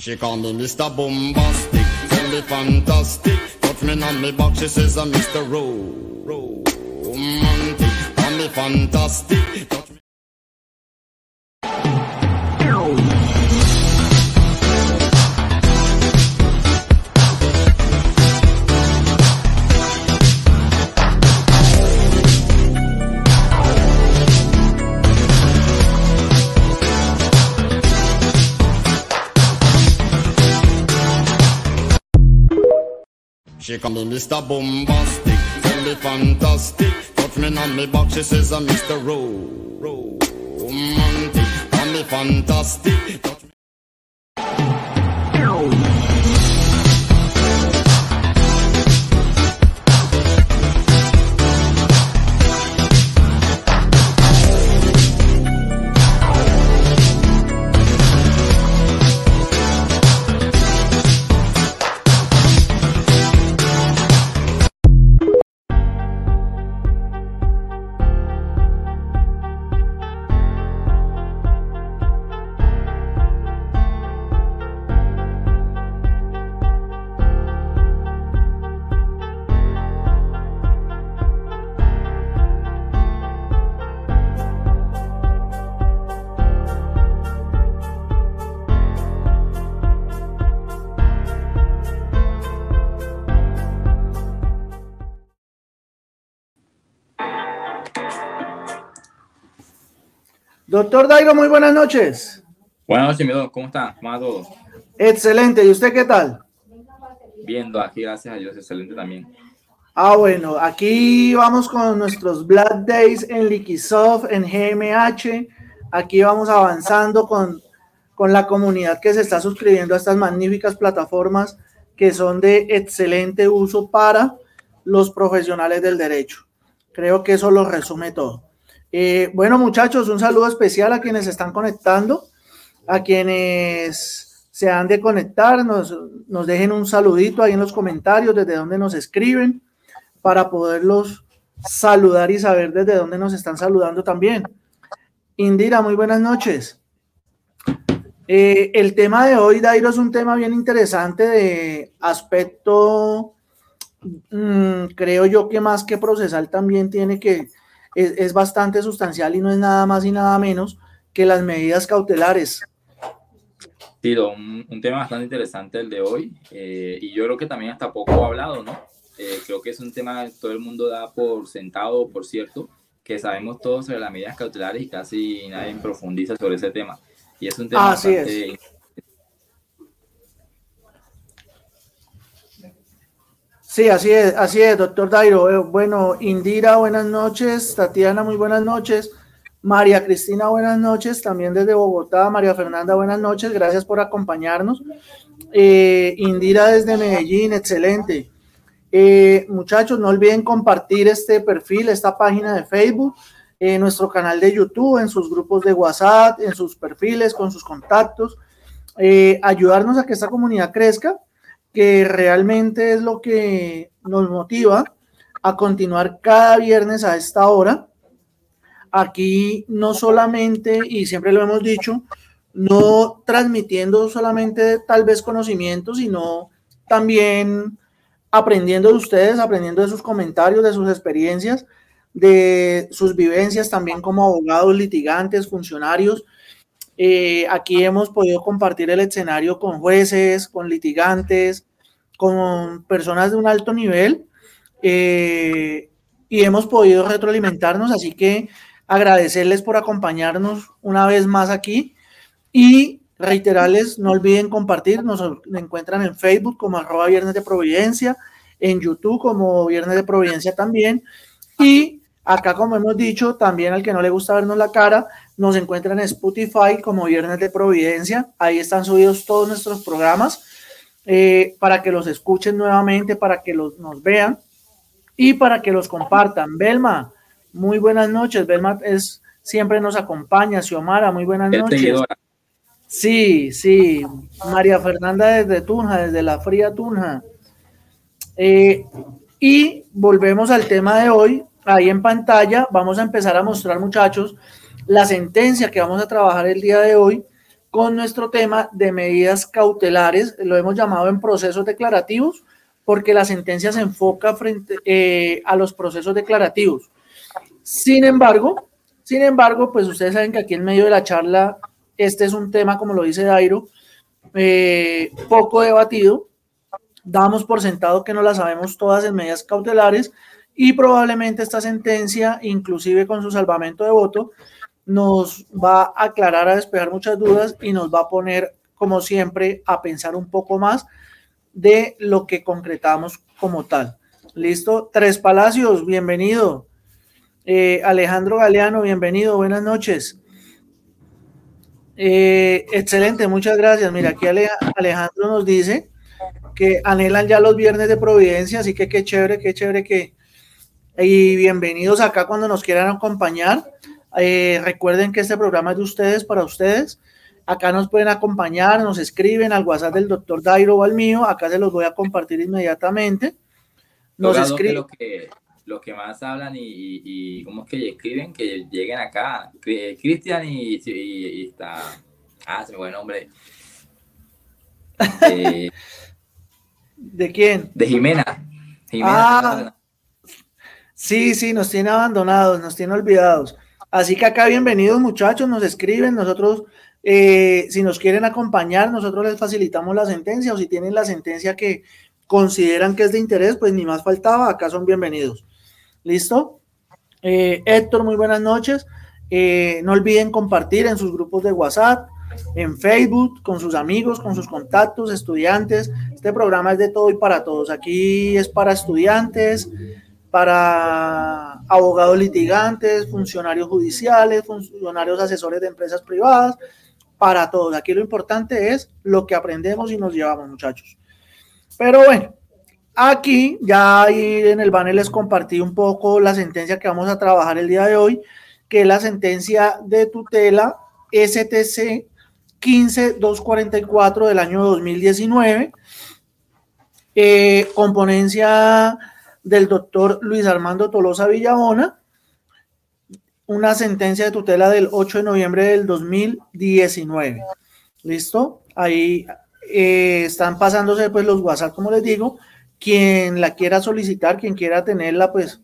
She call me Mr. Bombastic, tell me fantastic. Touch me on me back, she says uh, I'm Mr. Romantic, call me fantastic. Touch She call me Mr. Bombastic, tell me fantastic. Touch me on me back, she says I'm Mr. Romantic, call me fantastic. Doctor Dairo, muy buenas noches. Buenas noches, mi don. ¿Cómo está? ¿Cómo va todo? Excelente. ¿Y usted qué tal? Viendo aquí, gracias a Dios, excelente también. Ah, bueno, aquí vamos con nuestros Black Days en Liquisoft, en GMH. Aquí vamos avanzando con, con la comunidad que se está suscribiendo a estas magníficas plataformas que son de excelente uso para los profesionales del derecho. Creo que eso lo resume todo. Eh, bueno, muchachos, un saludo especial a quienes están conectando, a quienes se han de conectar, nos, nos dejen un saludito ahí en los comentarios desde donde nos escriben para poderlos saludar y saber desde dónde nos están saludando también. Indira, muy buenas noches. Eh, el tema de hoy, Dairo, es un tema bien interesante de aspecto, mm, creo yo que más que procesal también tiene que, es, es bastante sustancial y no es nada más y nada menos que las medidas cautelares. Don, un, un tema bastante interesante el de hoy eh, y yo creo que también hasta poco hablado, ¿no? Eh, creo que es un tema que todo el mundo da por sentado, por cierto, que sabemos todos sobre las medidas cautelares y casi nadie profundiza sobre ese tema. Y es un tema Así bastante Sí, así es, así es, doctor Dairo. Eh, Bueno, Indira, buenas noches. Tatiana, muy buenas noches. María Cristina, buenas noches. También desde Bogotá. María Fernanda, buenas noches. Gracias por acompañarnos. Eh, Indira desde Medellín, excelente. Eh, muchachos, no olviden compartir este perfil, esta página de Facebook, en nuestro canal de YouTube, en sus grupos de WhatsApp, en sus perfiles, con sus contactos. Eh, ayudarnos a que esta comunidad crezca que realmente es lo que nos motiva a continuar cada viernes a esta hora. Aquí no solamente, y siempre lo hemos dicho, no transmitiendo solamente tal vez conocimientos, sino también aprendiendo de ustedes, aprendiendo de sus comentarios, de sus experiencias, de sus vivencias también como abogados, litigantes, funcionarios. Eh, aquí hemos podido compartir el escenario con jueces, con litigantes, con personas de un alto nivel eh, y hemos podido retroalimentarnos, así que agradecerles por acompañarnos una vez más aquí. Y reiterarles, no olviden compartir, nos encuentran en Facebook como arroba Viernes de Providencia, en YouTube como Viernes de Providencia también. Y acá como hemos dicho, también al que no le gusta vernos la cara, nos encuentran en Spotify como Viernes de Providencia, ahí están subidos todos nuestros programas eh, para que los escuchen nuevamente, para que los, nos vean y para que los compartan. Belma, muy buenas noches. Belma es, siempre nos acompaña. Xiomara, muy buenas es noches. seguidora. Sí, sí. María Fernanda desde Tunja, desde la fría Tunja. Eh, y volvemos al tema de hoy. Ahí en pantalla vamos a empezar a mostrar, muchachos, la sentencia que vamos a trabajar el día de hoy con nuestro tema de medidas cautelares, lo hemos llamado en procesos declarativos, porque la sentencia se enfoca frente eh, a los procesos declarativos. Sin embargo, sin embargo, pues ustedes saben que aquí en medio de la charla, este es un tema, como lo dice Dairo, eh, poco debatido. Damos por sentado que no la sabemos todas en medidas cautelares y probablemente esta sentencia, inclusive con su salvamento de voto, nos va a aclarar, a despejar muchas dudas y nos va a poner, como siempre, a pensar un poco más de lo que concretamos como tal. ¿Listo? Tres Palacios, bienvenido. Eh, Alejandro Galeano, bienvenido, buenas noches. Eh, excelente, muchas gracias. Mira, aquí Alejandro nos dice que anhelan ya los viernes de Providencia, así que qué chévere, qué chévere que... Y bienvenidos acá cuando nos quieran acompañar. Eh, recuerden que este programa es de ustedes, para ustedes. Acá nos pueden acompañar, nos escriben al WhatsApp del doctor Dairo o al mío. Acá se los voy a compartir inmediatamente. Nos escriben. Los que, los que más hablan y, y, cómo es que escriben, que lleguen acá. Cristian y, y, está. Ah, se me fue el nombre. De, ¿De quién? De Jimena. ah, sí, sí, nos tiene abandonados, nos tiene olvidados. Así que acá bienvenidos muchachos, nos escriben, nosotros eh, si nos quieren acompañar, nosotros les facilitamos la sentencia o si tienen la sentencia que consideran que es de interés, pues ni más faltaba, acá son bienvenidos. ¿Listo? Eh, Héctor, muy buenas noches. Eh, no olviden compartir en sus grupos de WhatsApp, en Facebook, con sus amigos, con sus contactos, estudiantes. Este programa es de todo y para todos. Aquí es para estudiantes, para abogados litigantes, funcionarios judiciales, funcionarios asesores de empresas privadas, para todos. Aquí lo importante es lo que aprendemos y nos llevamos, muchachos. Pero bueno, aquí ya ahí en el banner les compartí un poco la sentencia que vamos a trabajar el día de hoy, que es la sentencia de tutela STC 15244 del año 2019, eh, componencia del doctor Luis Armando Tolosa Villabona, una sentencia de tutela del 8 de noviembre del 2019. ¿Listo? Ahí eh, están pasándose pues los WhatsApp, como les digo. Quien la quiera solicitar, quien quiera tenerla, pues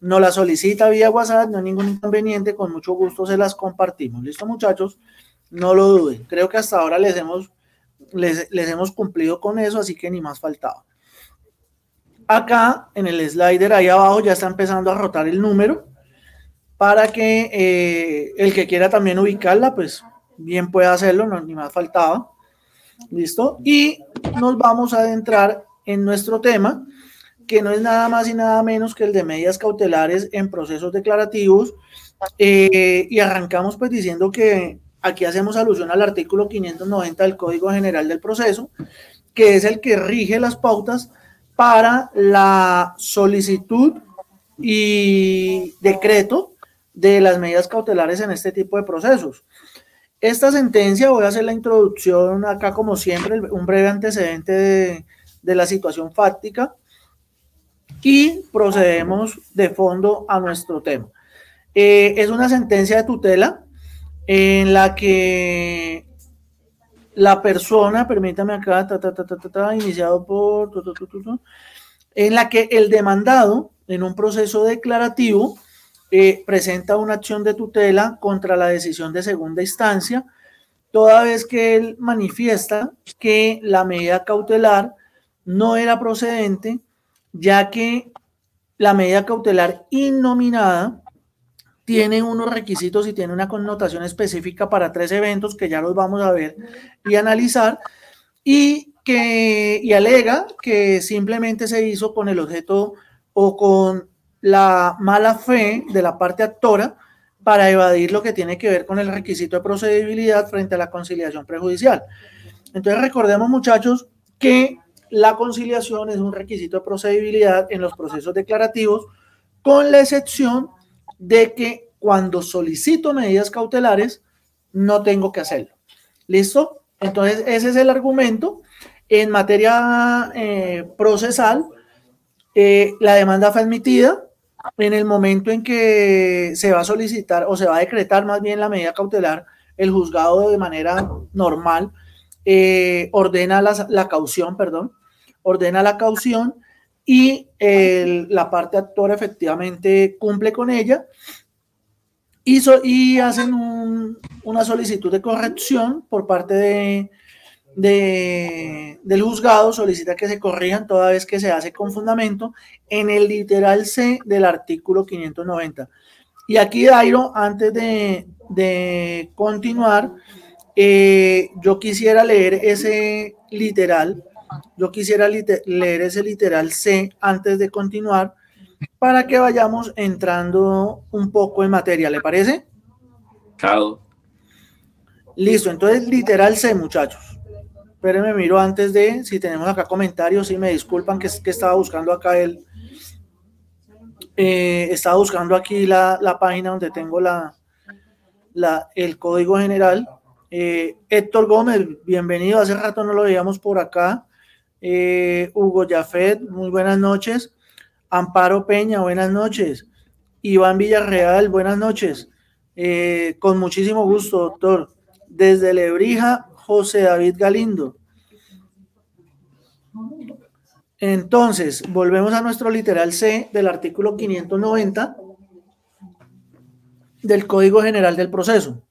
no la solicita vía WhatsApp, no hay ningún inconveniente, con mucho gusto se las compartimos. ¿Listo, muchachos? No lo duden. Creo que hasta ahora les hemos, les, les hemos cumplido con eso, así que ni más faltaba. Acá en el slider ahí abajo ya está empezando a rotar el número para que eh, el que quiera también ubicarla, pues bien pueda hacerlo, no, ni más faltaba. ¿Listo? Y nos vamos a adentrar en nuestro tema, que no es nada más y nada menos que el de medidas cautelares en procesos declarativos. Eh, y arrancamos pues diciendo que aquí hacemos alusión al artículo 590 del Código General del Proceso, que es el que rige las pautas para la solicitud y decreto de las medidas cautelares en este tipo de procesos. Esta sentencia, voy a hacer la introducción acá como siempre, un breve antecedente de, la situación fáctica y procedemos de fondo a nuestro tema. Eh, es una sentencia de tutela en la que la persona, permítame acá, iniciado por, en la que el demandado en un proceso declarativo eh, presenta una acción de tutela contra la decisión de segunda instancia, toda vez que él manifiesta que la medida cautelar no era procedente, ya que la medida cautelar innominada tiene unos requisitos y tiene una connotación específica para tres eventos que ya los vamos a ver y analizar y que y alega que simplemente se hizo con el objeto o con la mala fe de la parte actora para evadir lo que tiene que ver con el requisito de procedibilidad frente a la conciliación prejudicial. Entonces recordemos muchachos que la conciliación es un requisito de procedibilidad en los procesos declarativos con la excepción de que cuando solicito medidas cautelares, no tengo que hacerlo. ¿Listo? Entonces, ese es el argumento. En materia eh, procesal, eh, la demanda fue admitida en el momento en que se va a solicitar o se va a decretar más bien la medida cautelar, el juzgado de manera normal eh, ordena la, caución, perdón, ordena la caución y la parte actora efectivamente cumple con ella. Y, hacen una solicitud de corrección por parte de, del juzgado, solicita que se corrijan toda vez que se hace con fundamento en el literal C del artículo 590. Y aquí, Dairo, antes de, continuar, eh, yo quisiera leer ese literal, yo quisiera leer ese literal C antes de continuar para que vayamos entrando un poco en materia, ¿le parece? Claro. Listo, entonces literal C, muchachos. Espérenme, miro antes de, si tenemos acá comentarios, si me disculpan que, que estaba buscando acá el, eh, estaba buscando aquí la, página donde tengo la, la, el código general. Eh, Héctor Gómez, bienvenido, hace rato no lo veíamos por acá. Eh, Hugo Jafet, muy buenas noches. Amparo Peña, buenas noches. Iván Villarreal, buenas noches. Eh, con muchísimo gusto, doctor. Desde Lebrija, José David Galindo. Entonces, volvemos a nuestro literal C del artículo 590 del Código General del Proceso.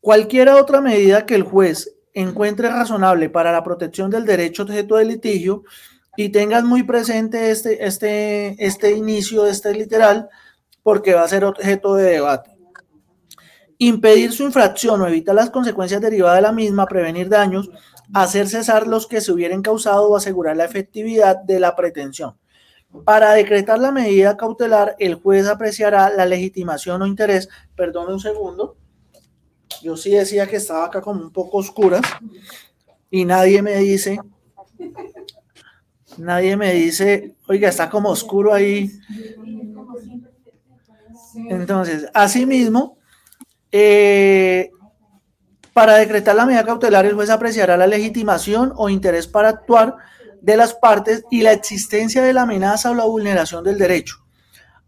Cualquier otra medida que el juez encuentre razonable para la protección del derecho objeto de litigio y tengan muy presente este, este, este inicio este literal porque va a ser objeto de debate. Impedir su infracción o evitar las consecuencias derivadas de la misma, prevenir daños, hacer cesar los que se hubieran causado o asegurar la efectividad de la pretensión. Para decretar la medida cautelar, el juez apreciará la legitimación o interés. Perdón un segundo. Yo sí decía que estaba acá como un poco oscuras y nadie me dice Nadie me dice, oiga, está como oscuro ahí. Entonces, asimismo, eh, para decretar la medida cautelar, el juez apreciará la legitimación o interés para actuar de las partes y la existencia de la amenaza o la vulneración del derecho.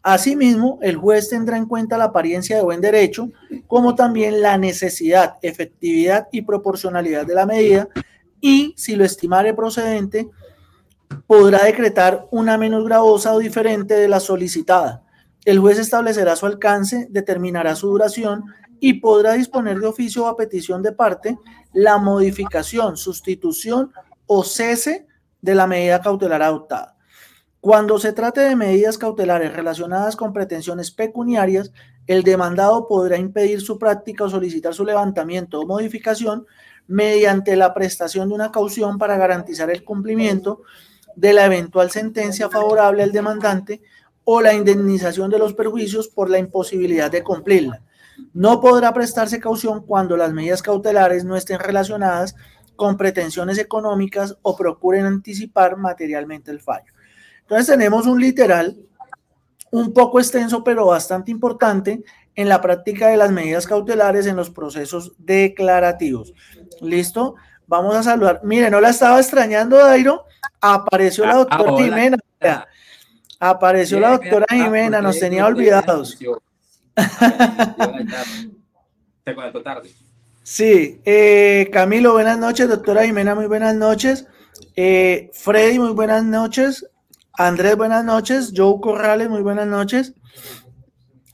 Asimismo, el juez tendrá en cuenta la apariencia de buen derecho, como también la necesidad, efectividad y proporcionalidad de la medida, y, si lo estimare procedente, podrá decretar una menos gravosa o diferente de la solicitada. El juez establecerá su alcance, determinará su duración y podrá disponer de oficio o a petición de parte la modificación, sustitución o cese de la medida cautelar adoptada. Cuando se trate de medidas cautelares relacionadas con pretensiones pecuniarias, el demandado podrá impedir su práctica o solicitar su levantamiento o modificación mediante la prestación de una caución para garantizar el cumplimiento de la eventual sentencia favorable al demandante o la indemnización de los perjuicios por la imposibilidad de cumplirla. No podrá prestarse caución cuando las medidas cautelares no estén relacionadas con pretensiones económicas o procuren anticipar materialmente el fallo. Entonces tenemos un literal un poco extenso, pero bastante importante en la práctica de las medidas cautelares en los procesos declarativos. ¿Listo? Vamos a saludar. Mire, no la estaba extrañando, Dairo. Apareció la ah, doctora Jimena. Apareció la doctora Jimena, nos tenía olvidados. Te conecto tarde. Sí, eh, Camilo, buenas noches, doctora Jimena, muy buenas noches. Eh, Freddy, muy buenas noches. Andrés, buenas noches. Joe Corrales, muy buenas noches.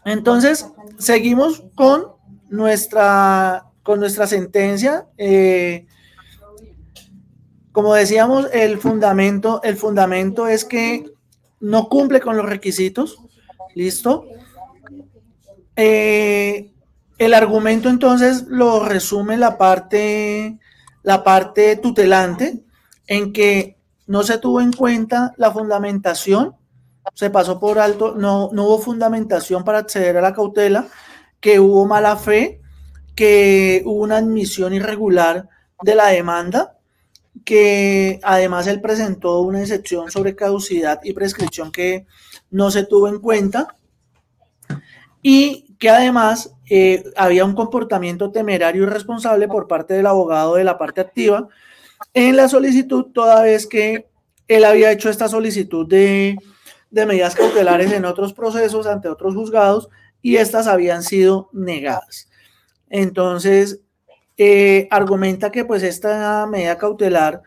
Entonces, seguimos con nuestra, con nuestra sentencia. Eh, como decíamos, el fundamento, el fundamento es que no cumple con los requisitos. ¿Listo? Eh, el argumento entonces lo resume la parte, la parte tutelante en que no se tuvo en cuenta la fundamentación, se pasó por alto, no, no hubo fundamentación para acceder a la cautela, que hubo mala fe, que hubo una admisión irregular de la demanda que además él presentó una excepción sobre caducidad y prescripción que no se tuvo en cuenta y que además eh, había un comportamiento temerario y responsable por parte del abogado de la parte activa en la solicitud, toda vez que él había hecho esta solicitud de, medidas cautelares en otros procesos ante otros juzgados y estas habían sido negadas. Entonces, eh, argumenta que pues esta medida cautelar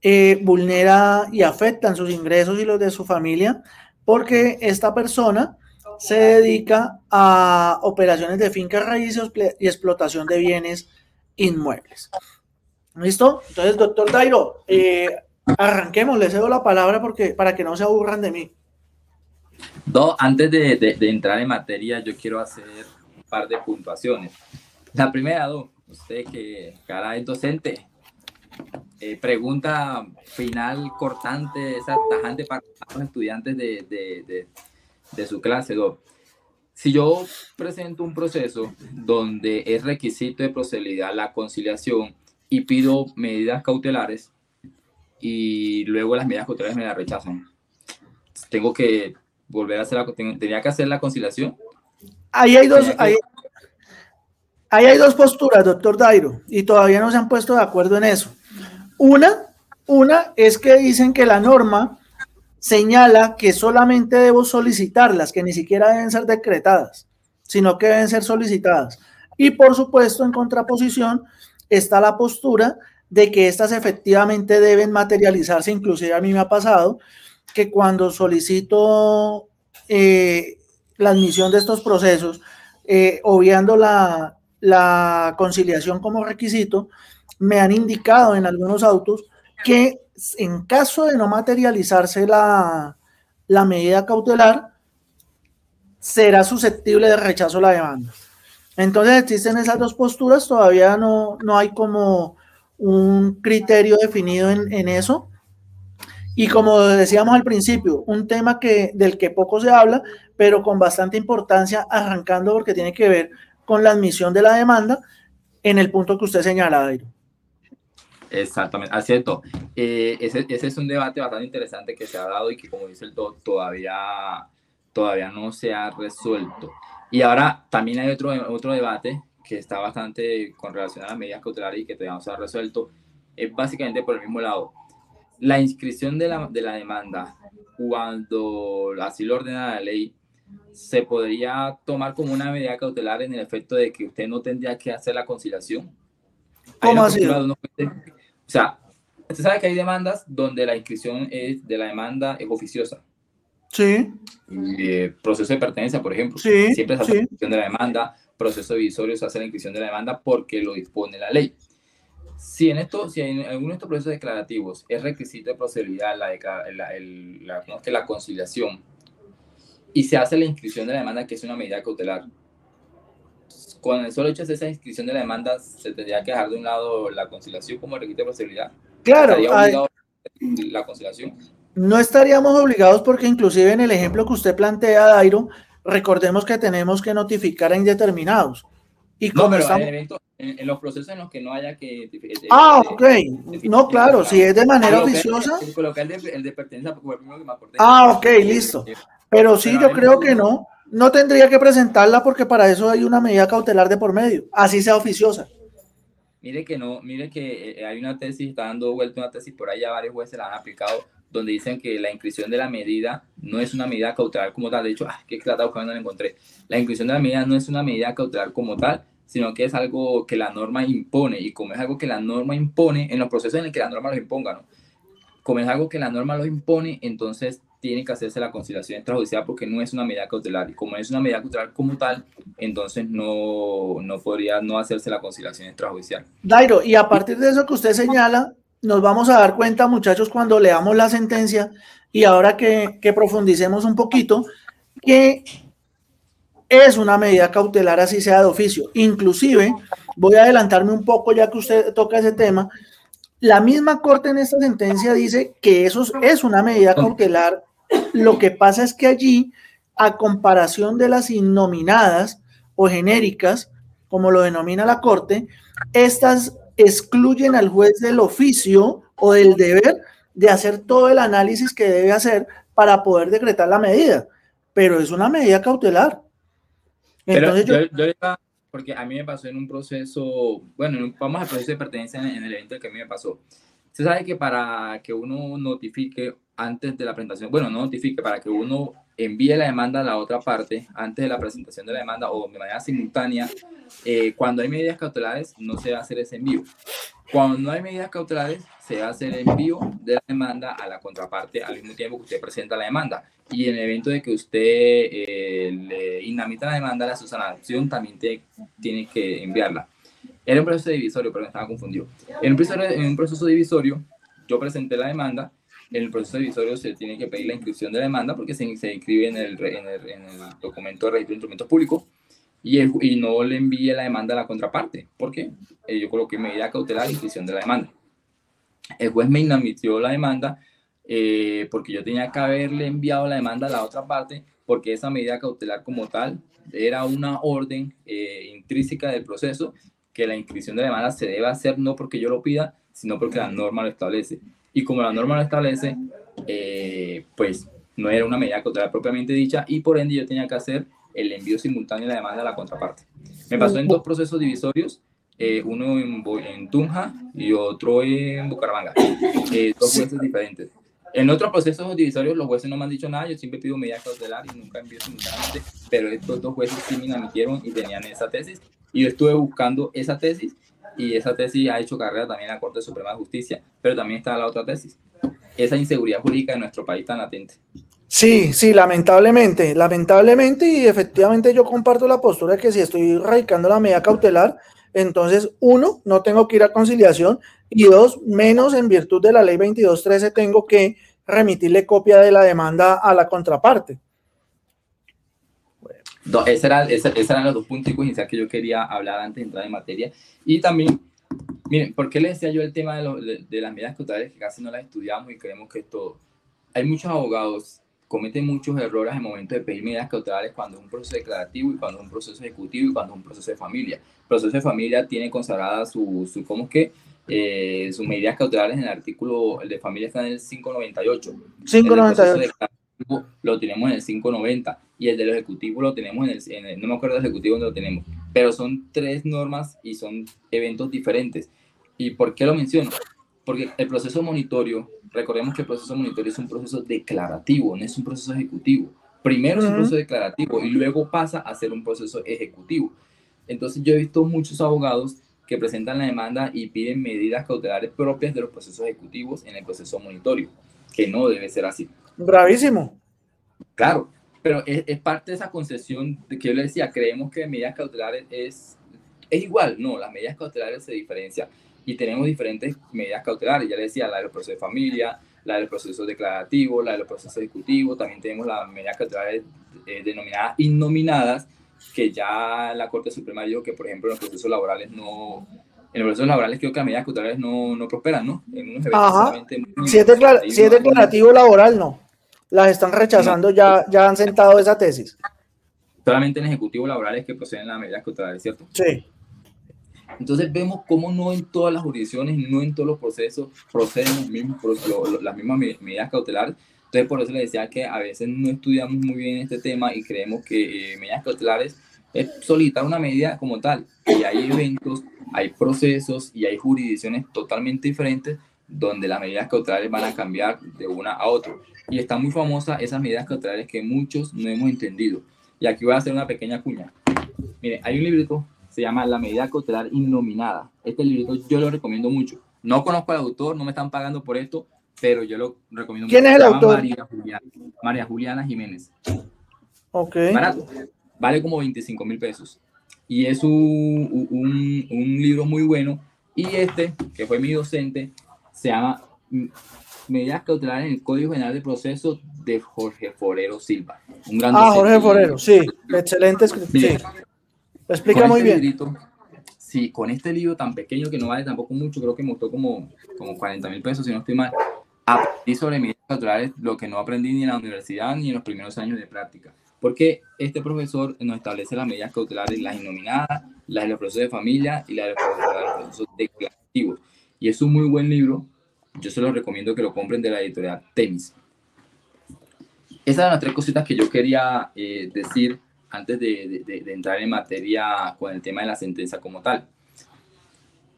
eh, vulnera y afecta en sus ingresos y los de su familia porque esta persona se dedica a operaciones de fincas raíces y explotación de bienes inmuebles. ¿Listo? Entonces, doctor Dairo, eh, arranquemos, le cedo la palabra porque, para que no se aburran de mí. No, antes de, de, entrar en materia, yo quiero hacer un par de puntuaciones. La primera, dos, usted que cara es docente, eh, pregunta final cortante, esa tajante para los estudiantes de, de, de su clase, dos. Si yo presento un proceso donde es requisito de procedibilidad la conciliación y pido medidas cautelares y luego las medidas cautelares me las rechazan, tengo que volver a hacer la, tenía que hacer la conciliación. Ahí hay dos, ahí, hay dos posturas, doctor Dairo, y todavía no se han puesto de acuerdo en eso. Una, una es que dicen que la norma señala que solamente debo solicitarlas, que ni siquiera deben ser decretadas, sino que deben ser solicitadas. Y por supuesto, en contraposición, está la postura de que éstas efectivamente deben materializarse. Inclusive a mí me ha pasado que cuando solicito eh, la admisión de estos procesos, eh, obviando la, conciliación como requisito, me han indicado en algunos autos que en caso de no materializarse la medida cautelar, será susceptible de rechazo la demanda. Entonces existen esas dos posturas, todavía no, no hay como un criterio definido en, en, eso. Y como decíamos al principio, un tema que, del que poco se habla, pero con bastante importancia, arrancando porque tiene que ver con la admisión de la demanda en el punto que usted señala, Dairo. Exactamente, acierto. Eh, ese, ese, es un debate bastante interesante que se ha dado y que, como dice el doctor, todavía, todavía no se ha resuelto. Y ahora también hay otro, otro debate que está bastante con relación a las medidas cautelares y que todavía no se ha resuelto. Es básicamente por el mismo lado. La inscripción de la, de la demanda, cuando así lo ordena la ley, se podría tomar como una medida cautelar en el efecto de que usted no tendría que hacer la conciliación. ¿Cómo así? O sea, usted sabe que hay demandas donde la inscripción es de la demanda es oficiosa. Sí. Eh, proceso de pertenencia, por ejemplo. Sí, siempre se hace la inscripción de la demanda. Proceso divisorio se hace la inscripción de la demanda porque lo dispone la ley. Si en esto, si en alguno de estos procesos declarativos es requisito de procedibilidad la, la, la, la conciliación y se hace la inscripción de la demanda, que es una medida cautelar, con el solo hecho de esa inscripción de la demanda, se tendría que dejar de un lado la conciliación como requisito de procedibilidad. Claro. la conciliación. No estaríamos obligados porque inclusive en el ejemplo que usted plantea, Dairo, recordemos que tenemos que notificar a indeterminados. Y no, pero en, los procesos en los que no haya que... ah, ok. no, claro, si es de manera oficiosa... El de, pertenencia, Ah, ok, listo. Pero sí, yo creo que no no tendría que presentarla porque para eso hay una medida cautelar de por medio, así sea oficiosa. Mire que no, mire que eh, hay una tesis, está dando vuelta una tesis por allá, varios jueces la han aplicado, donde dicen que la inscripción de la medida no es una medida cautelar como tal. De hecho, ah, qué trata buscando no la encontré. La inscripción de la medida no es una medida cautelar como tal, sino que es algo que la norma impone. Y como es algo que la norma impone, en los procesos en el que la norma lo imponga, ¿no? Como es algo que la norma lo impone, entonces tiene que hacerse la conciliación extrajudicial porque no es una medida cautelar. Y como es una medida cautelar como tal, entonces no, no podría no hacerse la conciliación extrajudicial. Dairo, y a partir de eso que usted señala, nos vamos a dar cuenta, muchachos, cuando leamos la sentencia y ahora que, que profundicemos un poquito, que es una medida cautelar así sea de oficio. Inclusive, voy a adelantarme un poco ya que usted toca ese tema, la misma corte en esta sentencia dice que eso es una medida cautelar lo que pasa es que allí, a comparación de las innominadas o genéricas, como lo denomina la Corte, estas excluyen al juez del oficio o del deber de hacer todo el análisis que debe hacer para poder decretar la medida, pero es una medida cautelar. Entonces yo, porque a mí me pasó en un proceso, bueno, vamos al proceso de pertenencia en, el evento que a mí me pasó. Se sabe que para que uno notifique antes de la presentación, bueno, no notifique, para que uno envíe la demanda a la otra parte antes de la presentación de la demanda o de manera simultánea, eh, cuando hay medidas cautelares no se va a hacer ese envío. Cuando no hay medidas cautelares, se va a hacer el envío de la demanda a la contraparte al mismo tiempo que usted presenta la demanda. Y en el evento de que usted eh, le inamita la demanda, la subsanación también tiene que enviarla. Era un proceso divisorio, pero me estaba confundido. En un, proceso, en un proceso divisorio, yo presenté la demanda. En el proceso divisorio se tiene que pedir la inscripción de la demanda porque se, se inscribe en el, en, el, en el, documento de registro de instrumentos públicos y, y no le envíe la demanda a la contraparte. ¿Por qué? Eh, yo coloqué medida cautelar de inscripción de la demanda. El juez me inadmitió la demanda eh, porque yo tenía que haberle enviado la demanda a la otra parte porque esa medida cautelar como tal era una orden eh, intrínseca del proceso que la inscripción de demanda se debe hacer no porque yo lo pida, sino porque la norma lo establece. Y como la norma lo establece, eh, pues no era una medida cautelar propiamente dicha y por ende yo tenía que hacer el envío simultáneo de la demanda a la contraparte. Me pasó en dos procesos divisorios, eh, uno en, en, Tunja y otro en Bucaramanga, eh, dos jueces diferentes. En otros procesos divisorios los jueces no me han dicho nada, yo siempre pido medida cautelar y nunca envío simultáneamente, pero estos dos jueces sí me admitieron y tenían esa tesis y yo estuve buscando esa tesis y esa tesis ha hecho carrera también en la Corte Suprema de Justicia, pero también está la otra tesis, esa inseguridad jurídica en nuestro país tan latente. Sí, sí, lamentablemente, lamentablemente y efectivamente yo comparto la postura de que si estoy radicando la medida cautelar, entonces uno, no tengo que ir a conciliación y dos, menos en virtud de la ley 2213 tengo que remitirle copia de la demanda a la contraparte. Esos eran, los dos puntos iniciales que yo quería hablar antes de entrar en materia. Y también, miren, ¿por qué les decía yo el tema de, de, las medidas cautelares que casi no las estudiamos y creemos que es todo? Hay muchos abogados cometen muchos errores en el momento de pedir medidas cautelares cuando es un proceso declarativo y cuando es un proceso ejecutivo y cuando es un proceso de familia. El proceso de familia tiene consagrada su, su ¿cómo es que? Eh, sus medidas cautelares en el artículo, el de familia está en el 598. 598 lo tenemos en el 590 y el del ejecutivo lo tenemos en el, no me acuerdo del ejecutivo donde lo tenemos, pero son tres normas y son eventos diferentes. ¿Y por qué lo menciono? Porque el proceso monitorio, recordemos que el proceso monitorio es un proceso declarativo, no es un proceso ejecutivo. Primero es un proceso declarativo y luego pasa a ser un proceso ejecutivo. Entonces yo he visto muchos abogados que presentan la demanda y piden medidas cautelares propias de los procesos ejecutivos en el proceso monitorio, que no debe ser así. Bravísimo. Claro, pero es, es, parte de esa concesión de que yo le decía, creemos que medidas cautelares es, es igual, no, las medidas cautelares se diferencian y tenemos diferentes medidas cautelares, ya le decía, la del proceso de familia, la del proceso declarativo, la del proceso ejecutivo, también tenemos las medidas cautelares eh, denominadas innominadas, que ya la Corte Suprema dijo que, por ejemplo, en los procesos laborales no, en los procesos laborales creo que las medidas cautelares no, no prosperan, ¿no? En unos Ajá. Si es, si es declarativo laboral, no. Las están rechazando, ya, ya han sentado esa tesis. Solamente en ejecutivo laboral es que proceden las medidas cautelares, ¿cierto? Sí. Entonces vemos cómo no en todas las jurisdicciones, no en todos los procesos proceden los mismos, las mismas medidas cautelares. Entonces por eso les decía que a veces no estudiamos muy bien este tema y creemos que eh, medidas cautelares es solicitar una medida como tal. Y hay eventos, hay procesos y hay jurisdicciones totalmente diferentes donde las medidas cautelares van a cambiar de una a otra. Y está muy famosa esas medidas cautelares que muchos no hemos entendido. Y aquí voy a hacer una pequeña cuña. Mire, hay un librito, se llama La medida cautelar innominada. Este librito yo lo recomiendo mucho. No conozco al autor, no me están pagando por esto, pero yo lo recomiendo ¿Quién es el autor? María Juliana, María Juliana Jiménez. Ok. Barato. Vale como 25 mil pesos. Y es un, un, un libro muy bueno. Y este, que fue mi docente, se llama Medidas cautelares en el Código General de Proceso de Jorge Forero Silva. Un gran ah, Jorge Forero, sí, excelente. Sí. Lo explica muy este bien. Librito, sí, con este libro tan pequeño que no vale tampoco mucho, creo que me costó como, como 40 mil pesos, si no estoy mal, aprendí sobre medidas cautelares lo que no aprendí ni en la universidad ni en los primeros años de práctica. Porque este profesor nos establece las medidas cautelares, las innominadas, las de los procesos de familia y las de los procesos declarativos. Y es un muy buen libro yo se los recomiendo que lo compren de la editorial Temis. Esas eran las tres cositas que yo quería eh, decir antes de, de, entrar en materia con el tema de la sentencia como tal.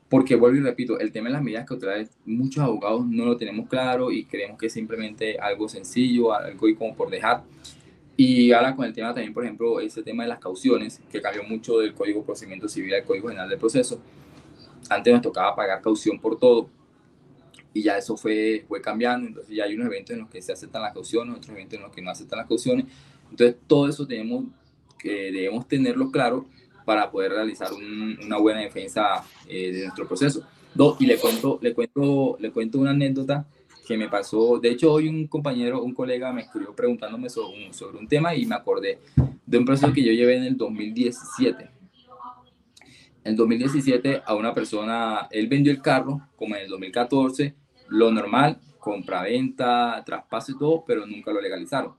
porque vuelvo y repito, el tema de las medidas cautelares, muchos abogados no lo tenemos claro y creemos que es simplemente algo sencillo, algo y como por dejar. Y ahora con el tema también, por ejemplo, ese tema de las cauciones, que cambió mucho del Código de Procedimiento Civil al Código General del Proceso. Antes nos tocaba pagar caución por todo y ya eso fue, fue cambiando. Entonces ya hay unos eventos en los que se aceptan las cauciones, otros eventos en los que no aceptan las cauciones. Entonces todo eso tenemos que debemos tenerlo claro para poder realizar una buena defensa eh, de nuestro proceso. Dos, y le cuento, le, cuento, le cuento una anécdota que me pasó. De hecho, hoy un compañero, un colega me escribió preguntándome sobre un, sobre un tema y me acordé de un proceso que yo llevé en el 2017. En 2017 a una persona, él vendió el carro como en el 2014, lo normal, compra-venta, traspaso y todo, pero nunca lo legalizaron.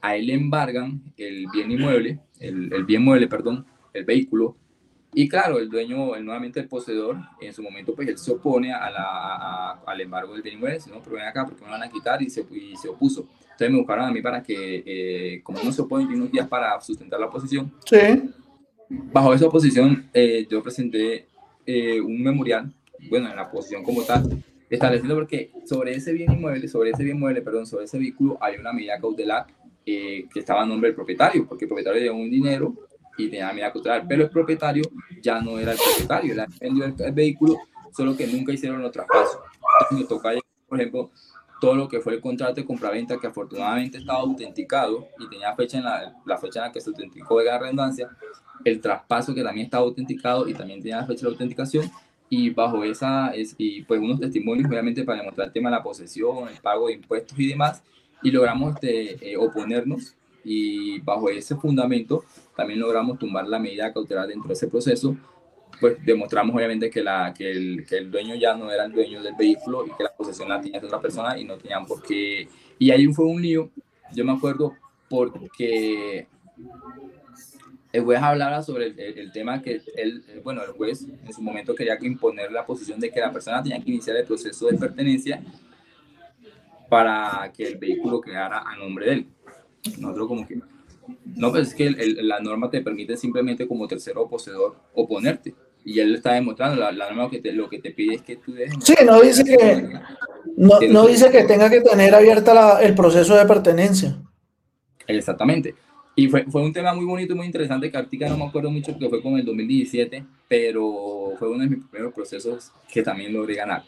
A él le embargan el bien inmueble, el, el bien mueble, perdón, el vehículo. Y claro, el dueño, el, nuevamente el poseedor, en su momento, pues él se opone a la, al embargo del bien inmueble, no, pero ven acá porque me van a quitar y se, y se opuso. Entonces me buscaron a mí para que, eh, como no se opone, tiene unos días para sustentar la oposición. Sí. Bajo esa oposición, eh, yo presenté eh, un memorial, bueno, en la posición como tal, establecido porque sobre ese bien inmueble, sobre ese bien inmueble, perdón, sobre ese vehículo hay una medida cautelar que estaba a nombre del propietario, porque el propietario dio un dinero y tenía medida cautelar, pero el propietario ya no era el propietario, él vendió el, vehículo, solo que nunca hicieron los traspasos. Entonces, nos toca, por ejemplo, todo lo que fue el contrato de compraventa que afortunadamente estaba autenticado y tenía fecha en la, la fecha en la que se autenticó de la redundancia, el traspaso que también estaba autenticado y también tenía fecha de autenticación y bajo esa, es, y pues unos testimonios obviamente para demostrar el tema de la posesión, el pago de impuestos y demás, y logramos este, eh, oponernos y bajo ese fundamento también logramos tumbar la medida cautelar dentro de ese proceso, pues demostramos obviamente que, la, que, el, que el dueño ya no era el dueño del vehículo y que la posesión la tenía otra persona y no tenían por qué. Y ahí fue un lío, yo me acuerdo porque el juez hablaba sobre el, el, tema que él, bueno, el juez en su momento quería que imponer la posición de que la persona tenía que iniciar el proceso de pertenencia para que el vehículo quedara a nombre de él. Nosotros como que no, pues es que la norma te permite simplemente como tercero poseedor oponerte. Y él está demostrando, la, norma lo que, te, lo que te pide es que tú dejes... Sí, no dice que, no, no dice que tenga que tener abierta el proceso de pertenencia. Exactamente. Y fue, fue un tema muy bonito y muy interesante que Artica no me acuerdo mucho porque fue con el 2017, pero fue uno de mis primeros procesos que también logré ganar.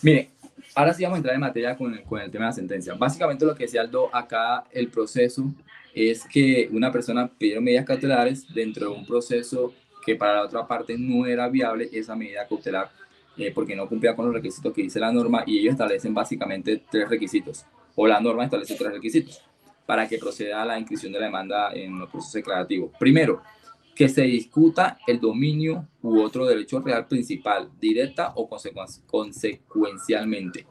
Mire, ahora sí vamos a entrar en materia con el, con el tema de la sentencia. Básicamente lo que decía Aldo acá, el proceso es que una persona pidió medidas cautelares dentro de un proceso que para la otra parte no era viable esa medida cautelar eh, porque no cumplía con los requisitos que dice la norma y ellos establecen básicamente tres requisitos o la norma establece tres requisitos para que proceda a la inscripción de la demanda en los procesos declarativos. Primero, que se discuta el dominio u otro derecho real principal, directa o consecuencialmente.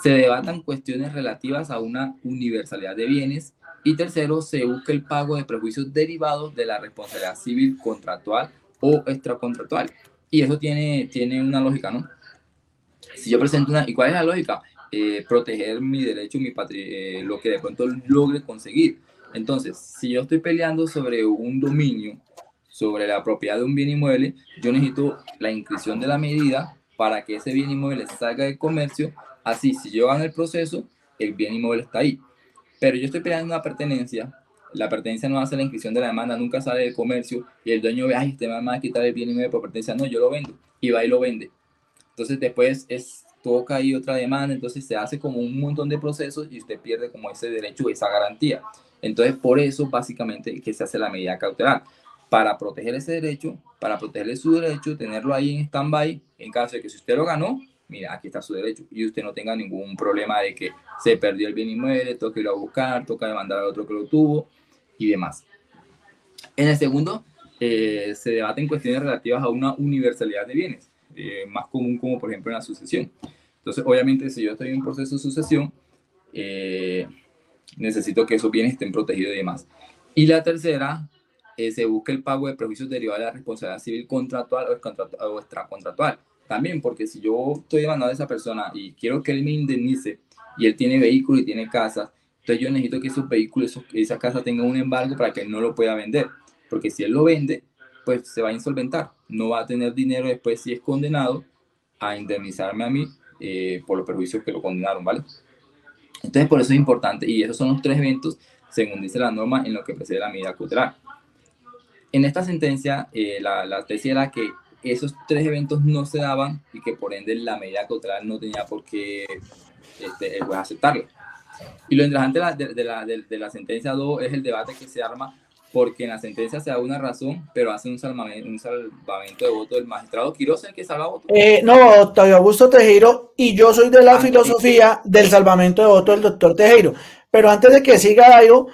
Se debatan cuestiones relativas a una universalidad de bienes y tercero, se busca el pago de prejuicios derivados de la responsabilidad civil contractual o extracontractual. Y eso tiene, tiene una lógica, ¿no? Si yo presento una... ¿Y cuál es la lógica? Eh, proteger mi derecho, mi patria, eh, lo que de pronto logre conseguir. Entonces, si yo estoy peleando sobre un dominio, sobre la propiedad de un bien inmueble, yo necesito la inscripción de la medida para que ese bien inmueble salga de comercio. Así, si yo gano el proceso, el bien inmueble está ahí. Pero yo estoy peleando una pertenencia, la pertenencia no hace la inscripción de la demanda, nunca sale del comercio y el dueño ve, ay, este me va a quitar el bien inmueble por pertenencia, no, yo lo vendo y va y lo vende. Entonces después es toca ahí otra demanda, entonces se hace como un montón de procesos y usted pierde como ese derecho, esa garantía. Entonces por eso básicamente que se hace la medida cautelar, para proteger ese derecho, para protegerle su derecho, tenerlo ahí en stand-by, en caso de que si usted lo ganó, mira, aquí está su derecho y usted no tenga ningún problema de que se perdió el bien inmueble, toca irlo a buscar, toca demandar al otro que lo tuvo y demás. En el segundo, eh, se debaten cuestiones relativas a una universalidad de bienes, eh, más común como por ejemplo en la sucesión. Entonces, obviamente, si yo estoy en un proceso de sucesión, eh, necesito que esos bienes estén protegidos y demás. Y la tercera, se busca el pago de prejuicios derivados de la responsabilidad civil contractual o, extracontractual también, porque si yo estoy demandando a esa persona y quiero que él me indemnice y él tiene vehículo y tiene casa, entonces yo necesito que esos vehículos, esa casa tengan un embargo para que él no lo pueda vender. Porque si él lo vende, pues se va a insolventar. No va a tener dinero después si es condenado a indemnizarme a mí eh, por los perjuicios que lo condenaron, ¿vale? Entonces, por eso es importante. Y esos son los tres eventos, según dice la norma, en lo que precede la medida cautelar. En esta sentencia, eh, la, la tesis era que esos tres eventos no se daban y que por ende la medida cautelar no tenía por qué este, el juez aceptarla. Y lo interesante de la, de, de la sentencia 2 es el debate que se arma porque en la sentencia se da una razón, pero hace un salvamento, un salvamento de voto del magistrado Quiroz, el que salva voto. Eh, no, Octavio Augusto Tejero, y yo soy de la ah, filosofía del salvamento de voto del doctor Tejero. Pero antes de que siga Dairo,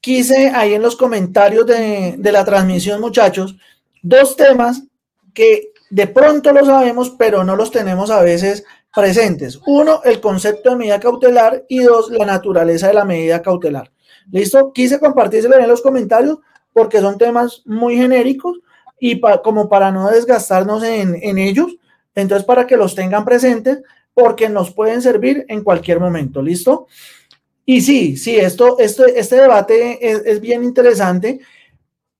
quise ahí en los comentarios de, de la transmisión, muchachos, dos temas que de pronto lo sabemos, pero no los tenemos a veces presentes. Uno, el concepto de medida cautelar y dos, la naturaleza de la medida cautelar. ¿Listo? Quise compartírselo en los comentarios porque son temas muy genéricos y como para no desgastarnos en, en, ellos, entonces para que los tengan presentes porque nos pueden servir en cualquier momento, ¿listo? Y sí, sí, esto, esto este debate es, bien interesante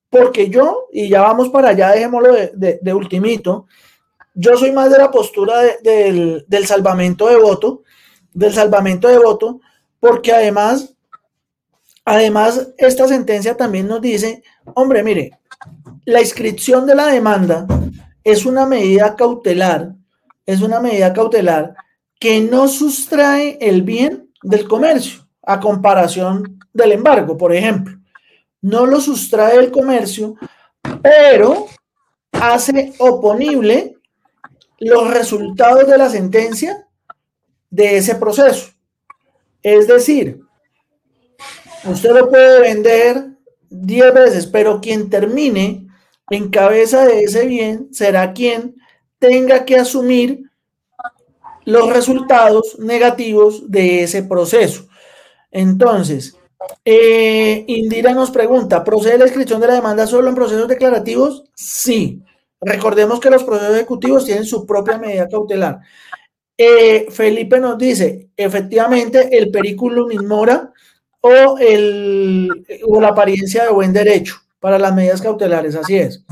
porque yo, y ya vamos para allá, dejémoslo de, de, ultimito, yo soy más de la postura de, del, del salvamento de voto, del salvamento de voto, porque además Además, esta sentencia también nos dice, hombre, mire, la inscripción de la demanda es una medida cautelar, es una medida cautelar que no sustrae el bien del comercio, a comparación del embargo, por ejemplo. No lo sustrae el comercio, pero hace oponible los resultados de la sentencia de ese proceso. Es decir, Usted lo puede vender 10 veces, pero quien termine en cabeza de ese bien será quien tenga que asumir los resultados negativos de ese proceso. Entonces, eh, Indira nos pregunta, ¿procede la inscripción de la demanda solo en procesos declarativos? Sí. Recordemos que los procesos ejecutivos tienen su propia medida cautelar. Eh, Felipe nos dice, efectivamente, el periculum in mora o, el, o la apariencia de buen derecho para las medidas cautelares, así es.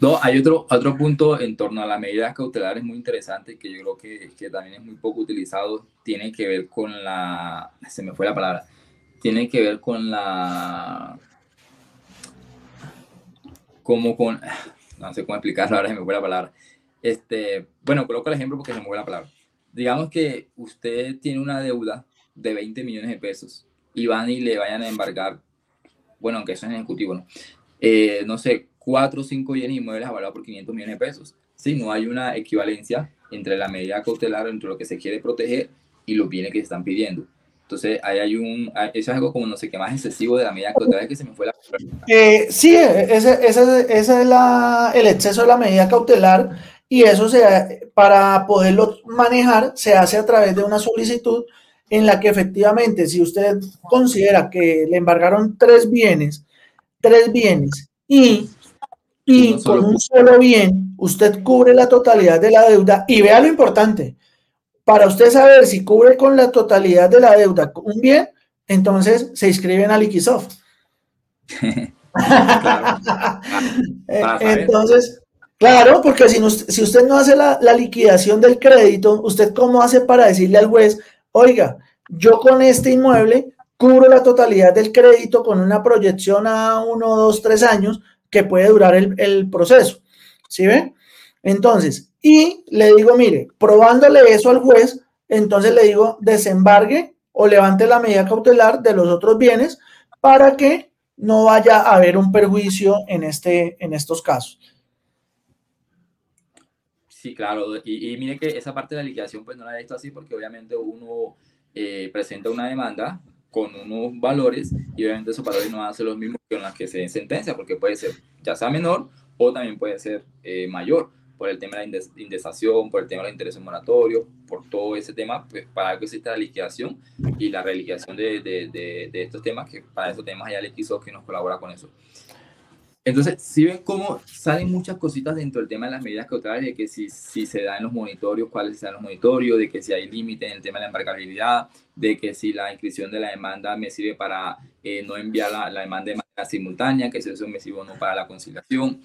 No, hay otro, otro punto en torno a las medidas cautelares muy interesante que yo creo que, que, también es muy poco utilizado. Tiene que ver con la. Se me fue la palabra. Tiene que ver con la. Como con. No sé cómo explicarlo, ahora se me fue la palabra. Este, bueno, coloco el ejemplo porque se me fue la palabra digamos que usted tiene una deuda de 20 millones de pesos y van y le vayan a embargar, bueno, aunque eso es ejecutivo, ¿no? Eh, no sé, cuatro o cinco bienes inmuebles avalados por 500 millones de pesos. Si no hay una equivalencia entre la medida cautelar, entre lo que se quiere proteger y los bienes que se están pidiendo. Entonces, ahí hay un, eso es algo como no sé qué más excesivo de la medida cautelar que se me fue la... Eh, sí, ese, ese, ese es la, el exceso de la medida cautelar y eso se, para poderlo manejar se hace a través de una solicitud en la que efectivamente si usted considera que le embargaron tres bienes, tres bienes y, y con un solo bien usted cubre la totalidad de la deuda y vea lo importante, para usted saber si cubre con la totalidad de la deuda un bien, entonces se inscriben a Liquisoft. Entonces, Claro, porque si, usted no hace la, liquidación del crédito, ¿usted cómo hace para decirle al juez, oiga, yo con este inmueble cubro la totalidad del crédito con una proyección a uno, dos, tres años que puede durar el, proceso? ¿Sí ven? Entonces, y le digo, mire, probándole eso al juez, entonces le digo, desembargue o levante la medida cautelar de los otros bienes para que no vaya a haber un perjuicio en, este, en estos casos. Sí, claro. Y, mire que esa parte de la liquidación pues no la he visto así porque obviamente uno eh, presenta una demanda con unos valores y obviamente esos valores no ser los mismos que en las que se den sentencia porque puede ser ya sea menor o también puede ser eh, mayor por el tema de la indexación, por el tema de los intereses moratorios, por todo ese tema, pues para que exista la liquidación y la reliquidación de, de estos temas, que para esos temas hay el XO que nos colabora con eso. Entonces, si ven cómo salen muchas cositas dentro del tema de las medidas cautelares, de que si, si se da en los monitorios, cuáles se dan los monitorios, de que si hay límite en el tema de la embargabilidad, de que si la inscripción de la demanda me sirve para eh, no enviar la, la, demanda de manera simultánea, que es submisivo no para la conciliación.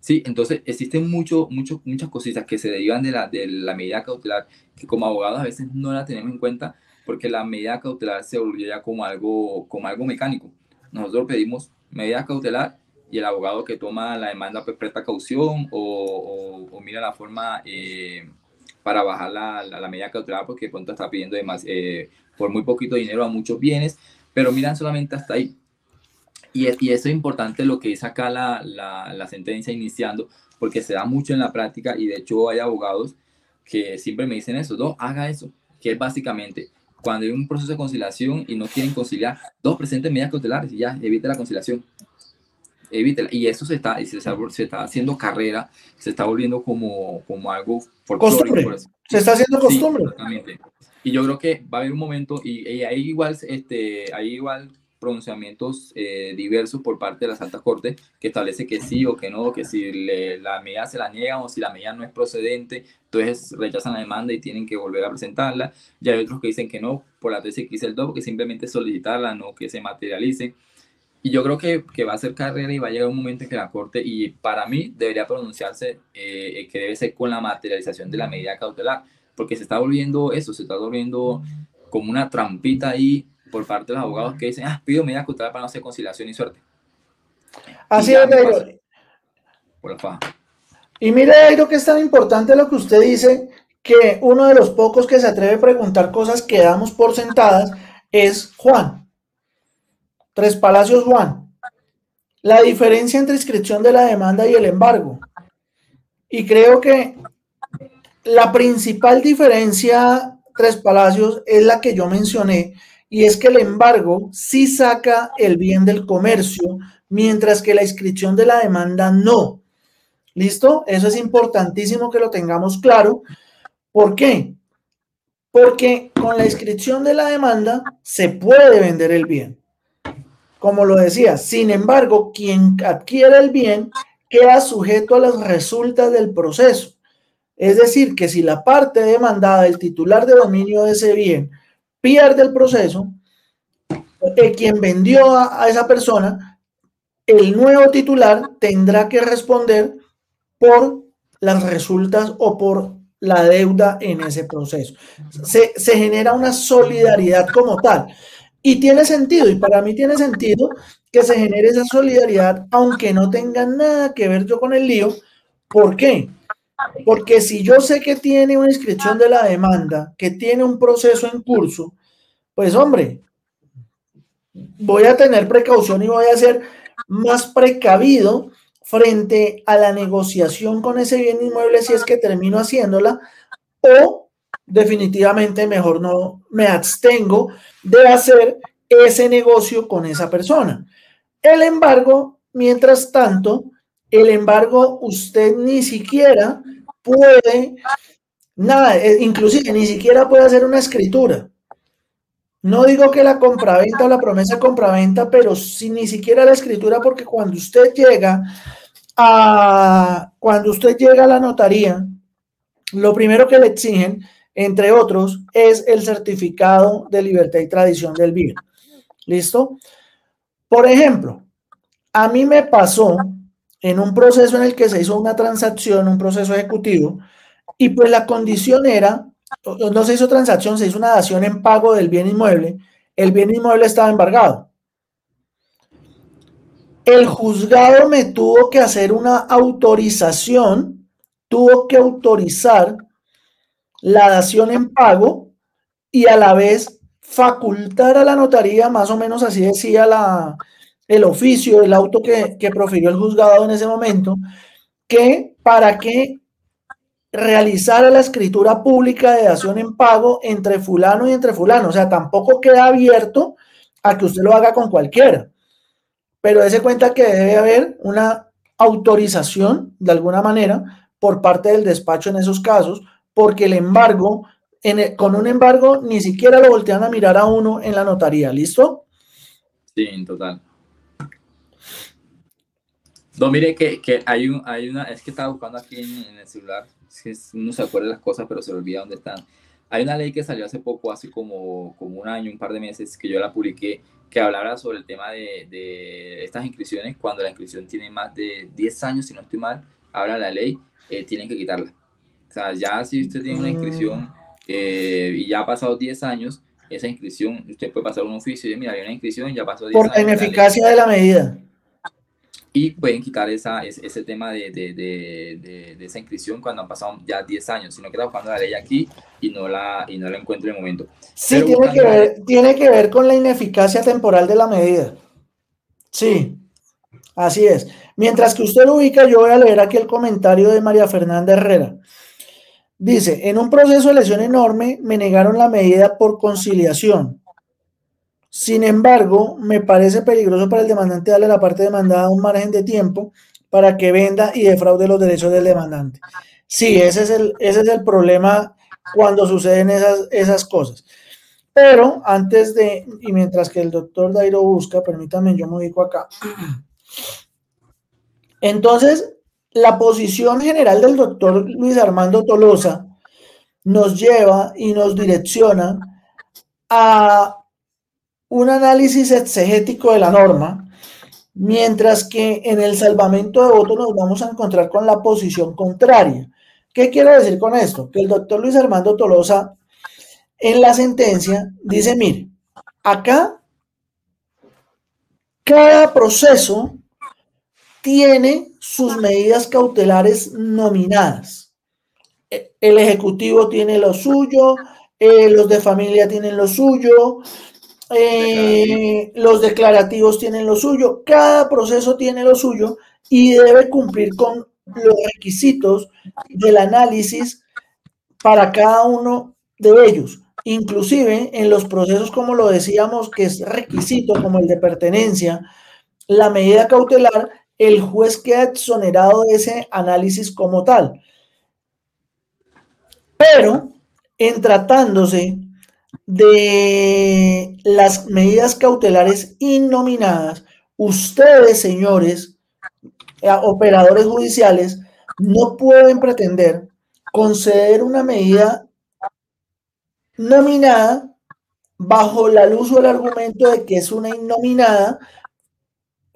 Sí, entonces existen mucho, mucho, muchas cositas que se derivan de la, de la medida cautelar que como abogados a veces no la tenemos en cuenta porque la medida cautelar se volvía como algo, como algo mecánico. Nosotros pedimos medida cautelar y el abogado que toma la demanda pues, presta caución o, mira la forma eh, para bajar la, la, medida cautelar porque pronto está pidiendo eh, por muy poquito dinero a muchos bienes, pero miran solamente hasta ahí. Y, y eso es importante lo que dice acá la, sentencia iniciando, porque se da mucho en la práctica y de hecho hay abogados que siempre me dicen eso, dos, haga eso, que es básicamente cuando hay un proceso de conciliación y no quieren conciliar, dos, presentes medidas cautelares y ya, evite la conciliación. Evítela. Y eso se está, se está, se está haciendo carrera, se está volviendo como, como algo costumbre. Se está haciendo costumbre. Y yo creo que va a haber un momento, y, y hay igual, este, hay igual pronunciamientos eh, diversos por parte de las altas cortes que establece que sí o que no, que si la medida se la niegan o si la medida no es procedente, entonces rechazan la demanda y tienen que volver a presentarla. Ya hay otros que dicen que no, por la tesis que hice el 2, que simplemente solicitarla, no que se materialice. Y yo creo que, que, va a ser carrera y va a llegar un momento en que la Corte, y para mí debería pronunciarse eh, que debe ser con la materialización de la medida cautelar, porque se está volviendo eso, se está volviendo como una trampita ahí por parte de los abogados que dicen, ah, pido medida cautelar para no hacer conciliación y suerte. Así es, Por la faja. Y mire, Dairo, que es tan importante lo que usted dice, que uno de los pocos que se atreve a preguntar cosas que damos por sentadas es Juan. Tres Palacios Juan. La diferencia entre inscripción de la demanda y el embargo. Y creo que la principal diferencia, Tres Palacios, es la que yo mencioné, y es que el embargo sí saca el bien del comercio, mientras que la inscripción de la demanda no. ¿Listo? Eso es importantísimo que lo tengamos claro. ¿Por qué? Porque con la inscripción de la demanda se puede vender el bien. Como lo decía, sin embargo, quien adquiere el bien queda sujeto a las resultas del proceso. Es decir, que si la parte demandada, el titular de dominio de ese bien, pierde el proceso, eh, quien vendió a, esa persona, el nuevo titular tendrá que responder por las resultas o por la deuda en ese proceso. Se, se, genera una solidaridad como tal. Y tiene sentido, y para mí tiene sentido que se genere esa solidaridad, aunque no tenga nada que ver yo con el lío. ¿Por qué? Porque si yo sé que tiene una inscripción de la demanda, que tiene un proceso en curso, pues hombre, voy a tener precaución y voy a ser más precavido frente a la negociación con ese bien inmueble si es que termino haciéndola o definitivamente mejor no me abstengo de hacer ese negocio con esa persona. El embargo, mientras tanto, el embargo usted ni siquiera puede, nada, eh, inclusive ni siquiera puede hacer una escritura. No digo que la compraventa o la promesa compraventa, pero si ni siquiera la escritura, porque cuando usted llega a, cuando usted llega a la notaría, lo primero que le exigen, entre otros, es el certificado de libertad y tradición del bien. ¿Listo? Por ejemplo, a mí me pasó en un proceso en el que se hizo una transacción, un proceso ejecutivo, y pues la condición era, no se hizo transacción, se hizo una dación en pago del bien inmueble, el bien inmueble estaba embargado. El juzgado me tuvo que hacer una autorización, tuvo que autorizar la dación en pago y a la vez facultar a la notaría, más o menos así decía la, el oficio, el auto que, que profirió el juzgado en ese momento, que para que realizara la escritura pública de dación en pago entre fulano y entre fulano. O sea, tampoco queda abierto a que usted lo haga con cualquiera. Pero dése cuenta que debe haber una autorización, de alguna manera, por parte del despacho en esos casos, porque el embargo, en con un embargo, ni siquiera lo voltean a mirar a uno en la notaría. ¿Listo? Sí, en total. No, mire que, hay, un, hay una, es que estaba buscando aquí en, el celular, es que uno se acuerda de las cosas, pero se olvida dónde están. Hay una ley que salió hace poco, hace como, un año, un par de meses, que yo la publiqué, que hablara sobre el tema de, de, estas inscripciones, cuando la inscripción tiene más de 10 años, si no estoy mal, habla la ley, eh, tienen que quitarla. O sea, ya si usted tiene una inscripción eh, y ya ha pasado 10 años, esa inscripción, usted puede pasar un oficio y decir, mira, hay una inscripción, ya pasó 10 Por años. Por ineficacia de la medida y pueden quitar esa, ese, tema de, de, de, de, esa inscripción cuando han pasado ya 10 años, sino que está buscando la ley aquí y no la, y no la encuentro en el momento. Sí, tiene que, ver, tiene que ver con la ineficacia temporal de la medida. Sí, así es. Mientras que usted lo ubica, yo voy a leer aquí el comentario de María Fernanda Herrera. Dice, en un proceso de lesión enorme me negaron la medida por conciliación. Sin embargo, me parece peligroso para el demandante darle a la parte demandada un margen de tiempo para que venda y defraude los derechos del demandante. Sí, ese es el, ese es el problema cuando suceden esas, esas cosas. Pero antes de, y mientras que el doctor Dairo busca, permítanme, yo me ubico acá. Entonces, la posición general del doctor Luis Armando Tolosa nos lleva y nos direcciona a un análisis exegético de la norma, mientras que en el salvamento de voto nos vamos a encontrar con la posición contraria. ¿Qué quiero decir con esto? Que el doctor Luis Armando Tolosa en la sentencia dice, mire, acá cada proceso tiene sus medidas cautelares nominadas. El Ejecutivo tiene lo suyo, eh, los de familia tienen lo suyo, eh, los declarativos tienen lo suyo, cada proceso tiene lo suyo y debe cumplir con los requisitos del análisis para cada uno de ellos. Inclusive en los procesos, como lo decíamos, que es requisito, como el de pertenencia, la medida cautelar, el juez queda exonerado de ese análisis como tal. Pero en tratándose de las medidas cautelares innominadas, ustedes, señores, eh, operadores judiciales, no pueden pretender conceder una medida nominada bajo la luz o el argumento de que es una innominada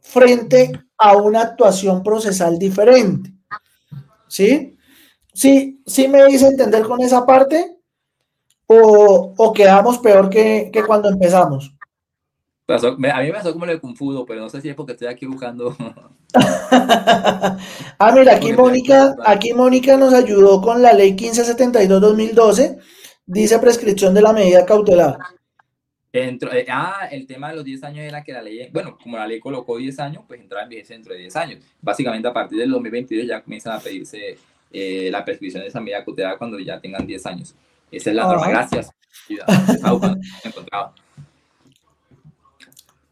frente a una actuación procesal diferente. ¿Sí? ¿Sí, sí me dice entender con esa parte? o, quedamos peor que, cuando empezamos? a mí me pasó como el confuso, pero no sé si es porque estoy aquí buscando. ah, mira, aquí Mónica, aquí Mónica nos ayudó con la ley 1572-2012, dice prescripción de la medida cautelar. Eh, ah, el tema de los 10 años era que la ley, bueno, como la ley colocó 10 años, pues entraba en vigencia dentro de 10 años. Básicamente a partir del 2022 ya comienzan a pedirse eh, la prescripción de esa medida cautelar cuando ya tengan 10 años. Esa es la norma. Gracias.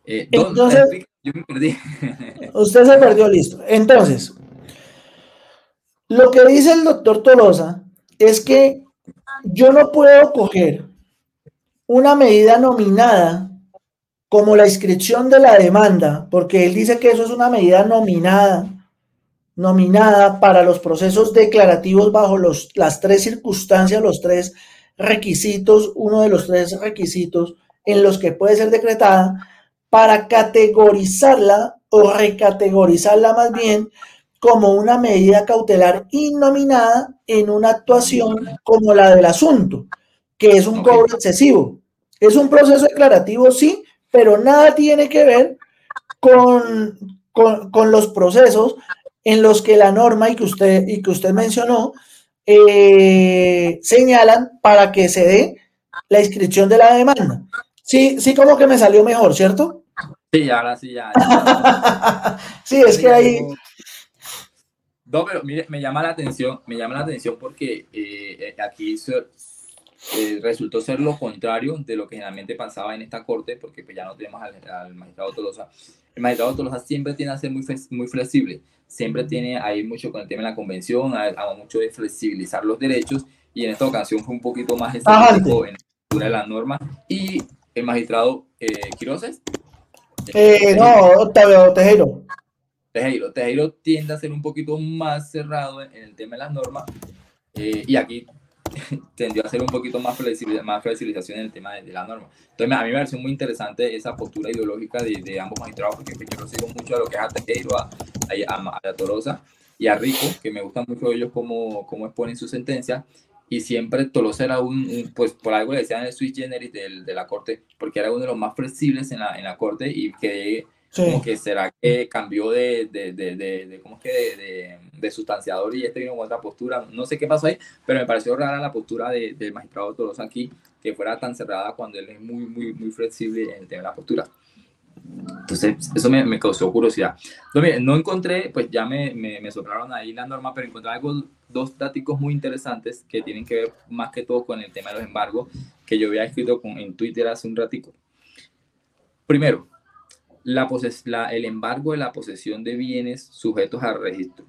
Eh, Entonces, yo me perdí. usted se perdió, listo. Entonces, lo que dice el doctor Tolosa es que yo no puedo coger una medida nominada como la inscripción de la demanda, porque él dice que eso es una medida nominada, nominada para los procesos declarativos bajo los, las tres circunstancias, los tres requisitos, uno de los tres requisitos en los que puede ser decretada para categorizarla o recategorizarla más bien como una medida cautelar innominada en una actuación como la del asunto, que es un cobro excesivo. Es un proceso declarativo, sí, pero nada tiene que ver con, con, los procesos en los que la norma y que usted, y que usted mencionó eh, señalan para que se dé la inscripción de la demanda. Sí, sí, como que me salió mejor, ¿cierto? Sí, ahora sí, ya. sí, es que ahí. No, pero mire, me llama la atención, me llama la atención porque eh, eh, resultó ser lo contrario de lo que generalmente pasaba en esta corte, porque pues ya no tenemos al, magistrado Tolosa. El magistrado Tolosa siempre tiene que ser muy, muy flexible siempre tiene ahí mucho con el tema de la convención, hago mucho de flexibilizar los derechos y en esta ocasión fue un poquito más específico en la de la norma y el magistrado eh, Quiroses. Eh, no, Octavio Tejero. Tejero. Tejero tiende a ser un poquito más cerrado en, el tema de las normas eh, y aquí tendió a ser un poquito más, más flexibilización en el tema de, la norma. Entonces, a mí me pareció muy interesante esa postura ideológica de, de ambos magistrados, porque yo lo sigo mucho a lo que es a Tejero, a, a, a, Tolosa y a Rico, que me gustan mucho ellos cómo, cómo exponen su sentencia, y siempre Tolosa era un, pues por algo le decían el switch generis de, de la corte, porque era uno de los más flexibles en la, en la corte y que como que será que cambió de, de, de, de ¿cómo es que? De, sustanciador y este vino con otra postura. No sé qué pasó ahí, pero me pareció rara la postura del magistrado Tolosa aquí, que fuera tan cerrada cuando él es muy, muy, muy flexible en el tema de la postura. Entonces, eso me, me causó curiosidad. No, no encontré, pues ya me, me, me, ahí la norma, pero encontré algo, dos datos muy interesantes que tienen que ver más que todo con el tema de los embargos, que yo había escrito con, en Twitter hace un ratico. Primero, la la, el embargo de la posesión de bienes sujetos a registro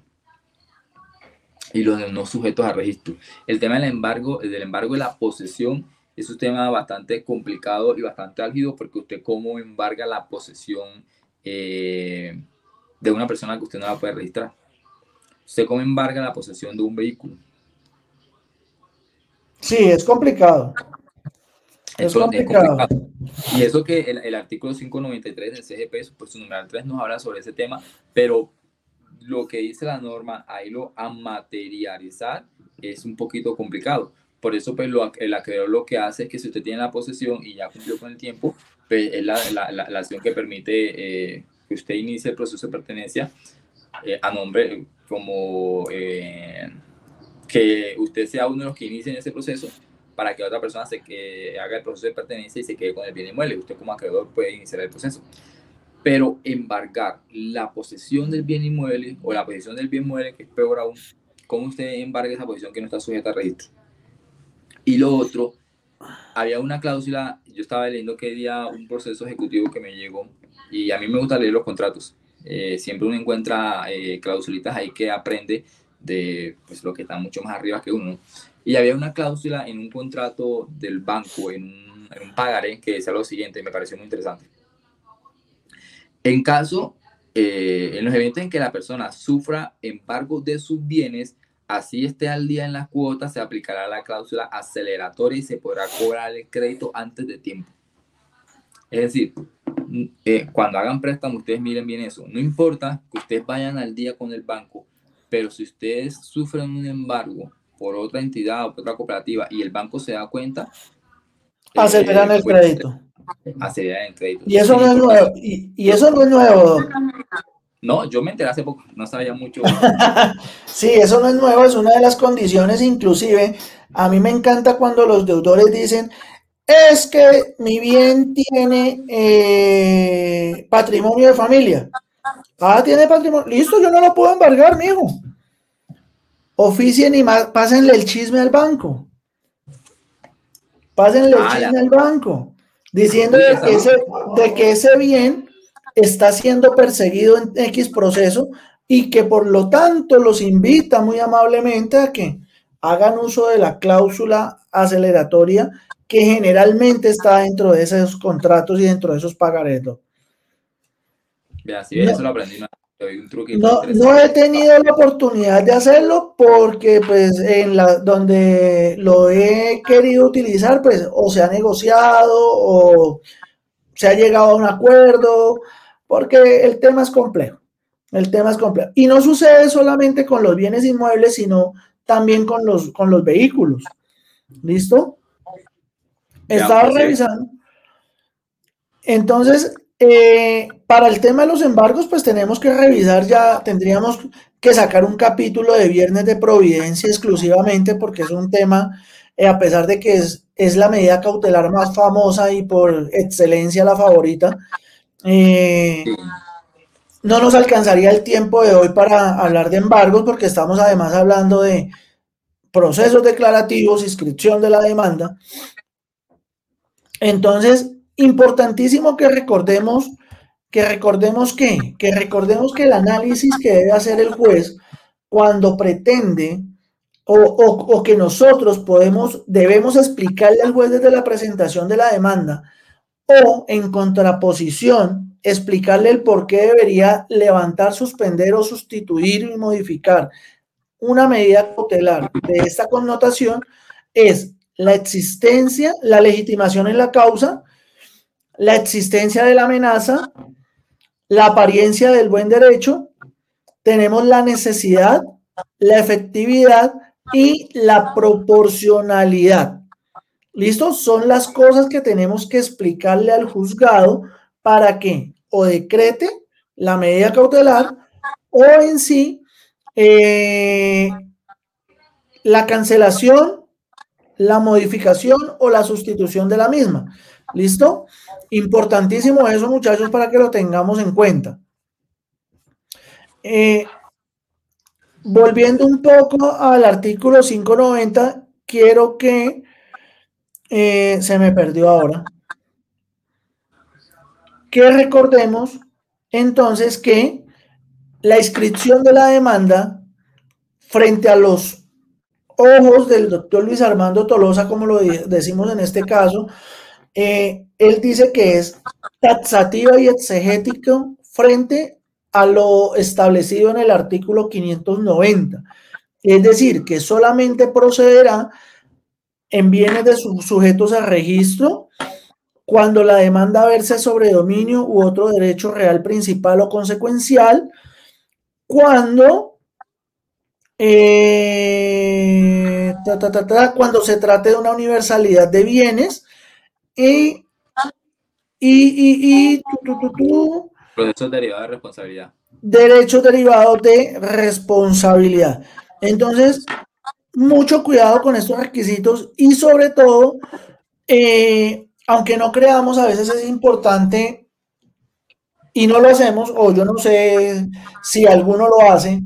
y los no sujetos a registro. El tema del embargo, del embargo de la posesión es un tema bastante complicado y bastante álgido porque usted cómo embarga la posesión eh, de una persona que usted no la puede registrar. Usted cómo embarga la posesión de un vehículo. Sí, es complicado. Es, complicado. Y eso que el, el, artículo 593 del CGP, pues su numeral 3 nos habla sobre ese tema, pero lo que dice la norma, ahí lo a materializar es un poquito complicado. Por eso, pues, lo, el acreedor lo que hace es que si usted tiene la posesión y ya cumplió con el tiempo, pues, es la, la, la, acción que permite eh, que usted inicie el proceso de pertenencia eh, a nombre como eh, que usted sea uno de los que inicien ese proceso para que otra persona se que haga el proceso de pertenencia y se quede con el bien inmueble. Usted como acreedor puede iniciar el proceso. Pero embargar la posesión del bien inmueble o la posesión del bien inmueble, que es peor aún, ¿cómo usted embarga esa posición que no está sujeta a registro? Y lo otro, había una cláusula, yo estaba leyendo que día un proceso ejecutivo que me llegó y a mí me gusta leer los contratos. Eh, siempre uno encuentra eh, clausulitas ahí que aprende de pues, lo que está mucho más arriba que uno. Y había una cláusula en un contrato del banco, en un, pagaré, que decía lo siguiente, me pareció muy interesante. En caso, eh, en los eventos en que la persona sufra embargo de sus bienes, así esté al día en las cuotas, se aplicará la cláusula aceleratoria y se podrá cobrar el crédito antes de tiempo. Es decir, mm, eh, cuando hagan préstamo, ustedes miren bien eso. No importa que ustedes vayan al día con el banco, pero si ustedes sufren un embargo por otra entidad o por otra cooperativa y el banco se da cuenta, aceleran el pues, crédito. Aceleran el crédito. Y eso no es nuevo. Y, y eso no es nuevo. No, yo me enteré hace poco, no sabía mucho. sí, eso no es nuevo, es una de las condiciones, inclusive, a mí me encanta cuando los deudores dicen, es que mi bien tiene eh, patrimonio de familia. Ah, tiene patrimonio. Listo, yo no lo puedo embargar, mijo. Oficien y pásenle el chisme al banco. Pásenle el ah, chisme al banco. Diciendo de que ese bien está siendo perseguido en X proceso y que por lo tanto los invita muy amablemente a que hagan uso de la cláusula aceleratoria que generalmente está dentro de esos contratos y dentro de esos pagaretos. no, no, he tenido la oportunidad de hacerlo porque pues en la donde lo he querido utilizar pues o se ha negociado o se ha llegado a un acuerdo porque el tema es complejo. El tema es complejo. Y no sucede solamente con los bienes inmuebles, sino también con los, con los vehículos. ¿Listo? Estaba pues, revisando. Entonces, eh, para el tema de los embargos, pues tenemos que revisar ya, tendríamos que sacar un capítulo de Viernes de Providencia exclusivamente, porque es un tema, eh, a pesar de que es, es la medida cautelar más famosa y por excelencia la favorita, eh, no nos alcanzaría el tiempo de hoy para hablar de embargos porque estamos además hablando de procesos declarativos, inscripción de la demanda. Entonces, importantísimo que recordemos que recordemos que, que recordemos que el análisis que debe hacer el juez cuando pretende o, o, que nosotros podemos, debemos explicarle al juez desde la presentación de la demanda o en contraposición explicarle el por qué debería levantar, suspender o sustituir y modificar. Una medida cautelar de esta connotación es la existencia, la legitimación en la causa, la existencia de la amenaza, la apariencia del buen derecho, tenemos la necesidad, la efectividad y la proporcionalidad. ¿Listo? Son las cosas que tenemos que explicarle al juzgado para que o decrete la medida cautelar o en sí eh, la cancelación, la modificación o la sustitución de la misma. ¿Listo? Importantísimo eso, muchachos, para que lo tengamos en cuenta. Eh, volviendo un poco al artículo 590, quiero que eh, se me perdió ahora. Que recordemos entonces que la inscripción de la demanda frente a los ojos del doctor Luis Armando Tolosa, como lo decimos en este caso, eh, él dice que es taxativa y exegético frente a lo establecido en el artículo 590. Es decir, que solamente procederá en bienes de sus sujetos a registro cuando la demanda verse sobre dominio u otro derecho real principal o consecuencial, cuando, eh, cuando se trate de una universalidad de bienes y, y, y, derivado derivados de responsabilidad. Derechos derivados de responsabilidad. Entonces, mucho cuidado con estos requisitos y sobre todo, eh, aunque no creamos, a veces es importante y no lo hacemos, o yo no sé si alguno lo hace,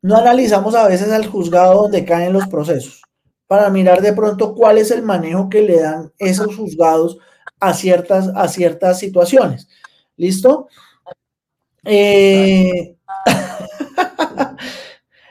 no analizamos a veces al juzgado donde caen los procesos para mirar de pronto cuál es el manejo que le dan esos juzgados a ciertas, a ciertas situaciones. ¿Listo? Eh,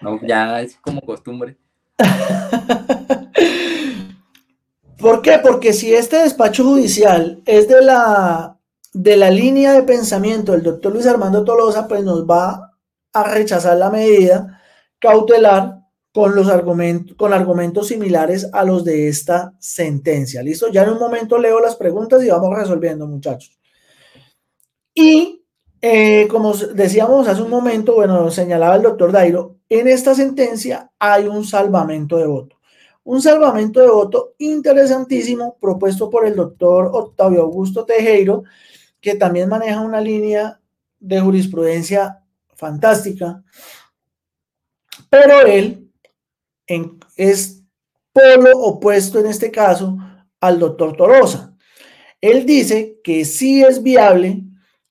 no, ya es como costumbre. ¿Por qué? Porque si este despacho judicial es de la, de la línea de pensamiento del doctor Luis Armando Tolosa, pues nos va a rechazar la medida cautelar con los argumentos, con argumentos similares a los de esta sentencia. ¿Listo? Ya en un momento leo las preguntas y vamos resolviendo, muchachos. Y eh, como decíamos hace un momento, bueno, señalaba el doctor Dairo, en esta sentencia hay un salvamento de voto. Un salvamento de voto interesantísimo propuesto por el doctor Octavio Augusto Tejero, que también maneja una línea de jurisprudencia fantástica, pero él es polo opuesto en este caso al doctor Torosa. Él dice que sí es viable,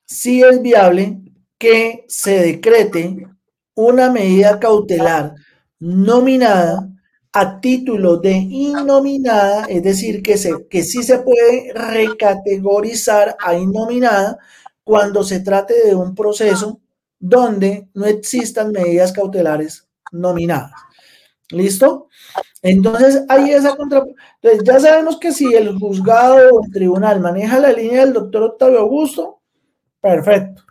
sí es viable que se decrete una medida cautelar nominada a título de innominada, es decir, que, se, que sí se puede recategorizar a innominada cuando se trate de un proceso donde no existan medidas cautelares nominadas. ¿Listo? Entonces, hay esa contra... Entonces, ya sabemos que si el juzgado o el tribunal maneja la línea del doctor Octavio Augusto, perfecto.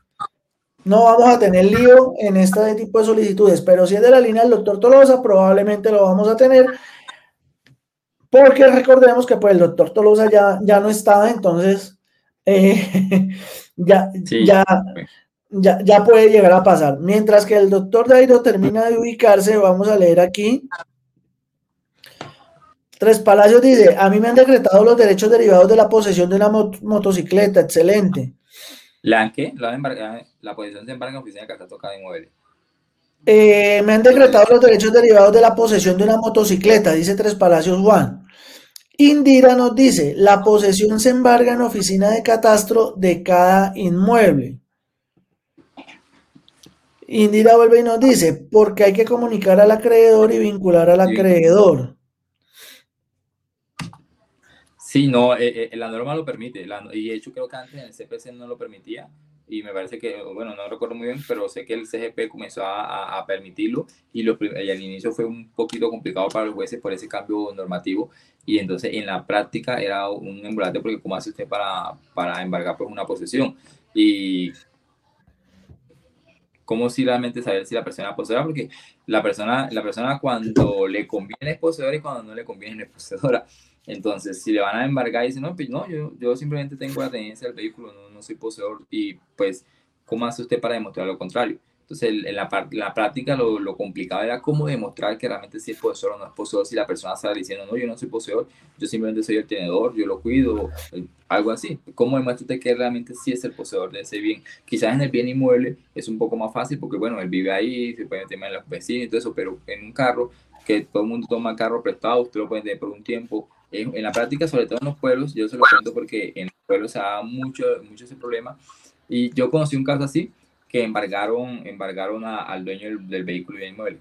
No vamos a tener lío en este tipo de solicitudes, pero si es de la línea del doctor Tolosa, probablemente lo vamos a tener, porque recordemos que pues el doctor Tolosa ya, ya no estaba, entonces eh, ya, ya, ya, puede llegar a pasar. Mientras que el doctor Dairo termina de ubicarse, vamos a leer aquí. Tres Palacios dice, a mí me han decretado los derechos derivados de la posesión de una motocicleta, excelente. ¿La qué? La, la posesión se embarga en oficina de casa tocada inmueble. Eh, me han decretado los derechos derivados de la posesión de una motocicleta, dice Tres Palacios Juan. Indira nos dice, la posesión se embarga en oficina de catastro de cada inmueble. Indira vuelve y nos dice, porque hay que comunicar al acreedor y vincular al acreedor. Sí, no, eh, eh, la norma lo permite, y de hecho creo que antes el CPC no lo permitía, y me parece que, bueno, no recuerdo muy bien, pero sé que el CGP comenzó a, permitirlo, y, lo, al inicio fue un poquito complicado para los jueces por ese cambio normativo, y entonces en la práctica era un embolate porque cómo hace usted para, para embargar pues una posesión, y ¿Cómo si realmente saber si la persona es poseedora? Porque la persona, la persona cuando le conviene es poseedora y cuando no le conviene es poseedora. Entonces, si le van a embargar y dicen, no, pues no, yo, yo simplemente tengo la tenencia del vehículo, no, no soy poseedor, y pues, ¿cómo hace usted para demostrar lo contrario? Entonces, en la, la práctica lo, lo, complicado era cómo demostrar que realmente si es poseedor o no es poseedor, si la persona está diciendo, no, yo no soy poseedor, yo simplemente soy el tenedor, yo lo cuido, algo así. ¿Cómo demuestra que realmente sí es el poseedor de ese bien? Quizás en el bien inmueble es un poco más fácil porque, bueno, él vive ahí, se puede tener los vecinos y todo eso, pero en un carro, que todo el mundo toma carro prestado, usted lo puede tener por un tiempo. En, en la práctica, sobre todo en los pueblos, yo se lo cuento porque en los pueblos se da mucho, mucho ese problema. Y yo conocí un caso así, que embargaron, embargaron a, al dueño del, vehículo y del inmueble.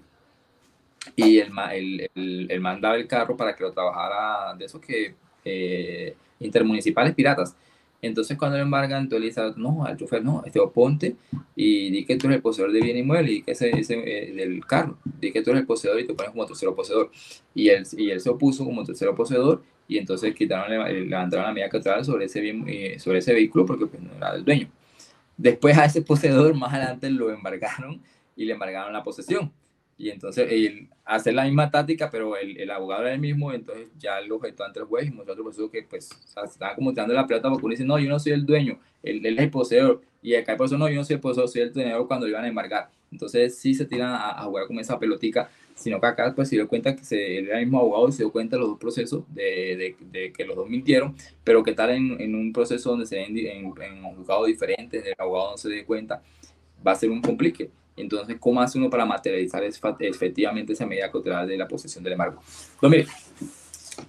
Y el, el, el, el el carro para que lo trabajara de esos que eh, intermunicipales piratas. Entonces cuando lo embargan, entonces le dice, no, al chofer, no, este ponte y di que tú eres el poseedor de bien inmueble y que ese, ese eh, del carro, di que tú eres el poseedor y te pones como tercero poseedor. Y él, y él se opuso como tercero poseedor y entonces quitaron, levantaron la medida cautelar sobre ese, bien, eh, sobre ese vehículo porque pues, no era del dueño. Después a ese poseedor más adelante lo embargaron y le embargaron la posesión. Y entonces él hace la misma táctica, pero el, el, abogado era el mismo, entonces ya lo objetó ante el juez y nosotros procesos que pues o sea, estaba como tirando la pelota porque uno dice, no, yo no soy el dueño, él, él es el poseedor. Y acá por eso no, yo no soy el poseedor, soy el tenedor cuando lo iban a embargar. Entonces sí se tiran a, a jugar con esa pelotica, sino que acá pues se dio cuenta que se, era el mismo abogado y se dio cuenta de los dos procesos, de, de, de que los dos mintieron, pero que tal en, en un proceso donde se ven en, en un juzgado diferente, el abogado no se dé cuenta, va a ser un complique. Entonces, ¿cómo hace uno para materializar efectivamente esa medida cautelar de la posesión del embargo? Pues mire,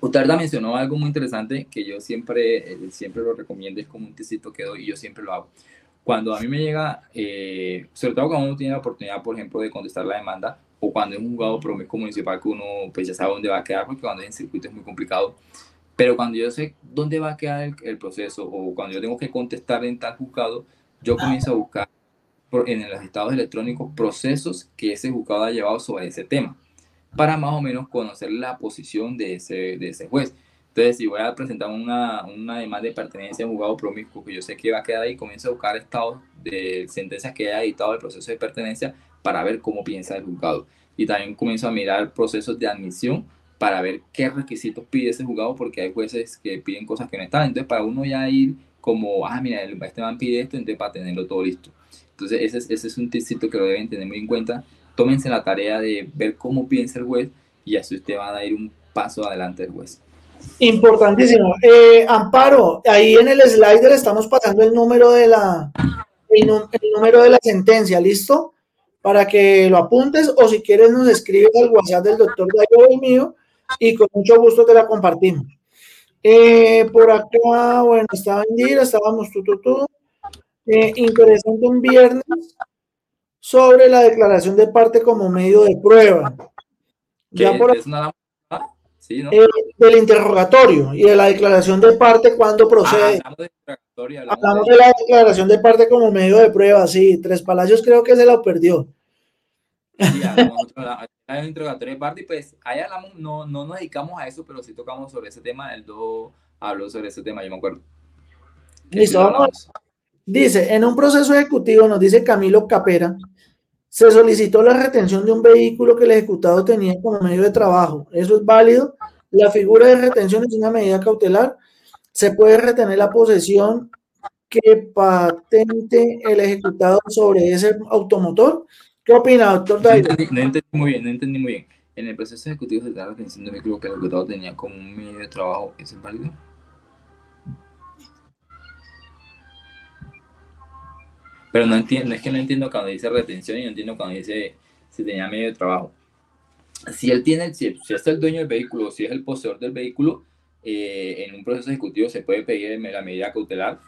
usted mencionó algo muy interesante que yo siempre, eh, siempre lo recomiendo, es como un tecito que doy y yo siempre lo hago. Cuando a mí me llega, eh, sobre todo cuando uno tiene la oportunidad, por ejemplo, de contestar la demanda, o cuando es un juzgado promiscuo municipal que uno pues ya sabe dónde va a quedar, porque cuando es en circuito es muy complicado, pero cuando yo sé dónde va a quedar el, el proceso, o cuando yo tengo que contestar en tal juzgado, yo comienzo a buscar en los estados electrónicos procesos que ese juzgado ha llevado sobre ese tema, para más o menos conocer la posición de ese, de ese juez. Entonces, si voy a presentar una, una demanda de pertenencia a un juzgado promiscuo que yo sé que va a quedar ahí, comienzo a buscar estados de sentencias que haya editado el proceso de pertenencia para ver cómo piensa el juzgado. Y también comienzo a mirar procesos de admisión para ver qué requisitos pide ese juzgado, porque hay jueces que piden cosas que no están. Entonces, para uno ya ir como, ah, mira, este man pide esto, entonces para tenerlo todo listo. Entonces, ese es, ese es un tipcito que lo deben tener muy en cuenta. Tómense la tarea de ver cómo piensa el juez y así usted va a ir un paso adelante del juez. Importantísimo. Eh, Amparo, ahí en el slider estamos pasando el número de la el, número de la sentencia, ¿listo? Para que lo apuntes o si quieres nos escribes al WhatsApp del doctor Dayo el mío y con mucho gusto te la compartimos. Eh, por acá, bueno, estaba Indira, estábamos tú, tú, tú. Eh, interesante un viernes sobre la declaración de parte como medio de prueba. Ya por, es nada Sí, ¿no? eh, del interrogatorio y de la declaración de parte cuando procede. Ah, hablamos, de, hablamos, hablamos de... de, la declaración de parte como medio de prueba, sí. Tres Palacios creo que se la perdió. Sí, hablamos de interrogatorio de parte y pues ahí hablamos, no, no nos dedicamos a eso, pero sí tocamos sobre ese tema. El do habló sobre ese tema, yo me acuerdo. Listo, vamos. Dice, en un proceso ejecutivo, nos dice Camilo Capera, se solicitó la retención de un vehículo que el ejecutado tenía como medio de trabajo. Eso es válido. La figura de retención es una medida cautelar. Se puede retener la posesión que patente el ejecutado sobre ese automotor. ¿Qué opina, doctor No entendí, no entendí, muy bien, no entendí muy bien. En el proceso ejecutivo se da la retención de un vehículo que el ejecutado tenía como un medio de trabajo. ¿Eso es válido? Pero no entiendo, es que no entiendo cuando dice retención y no entiendo cuando dice si tenía medio de trabajo. Si él tiene, si, si es el dueño del vehículo, si es el poseedor del vehículo, eh, en un proceso ejecutivo se puede pedir la medida cautelar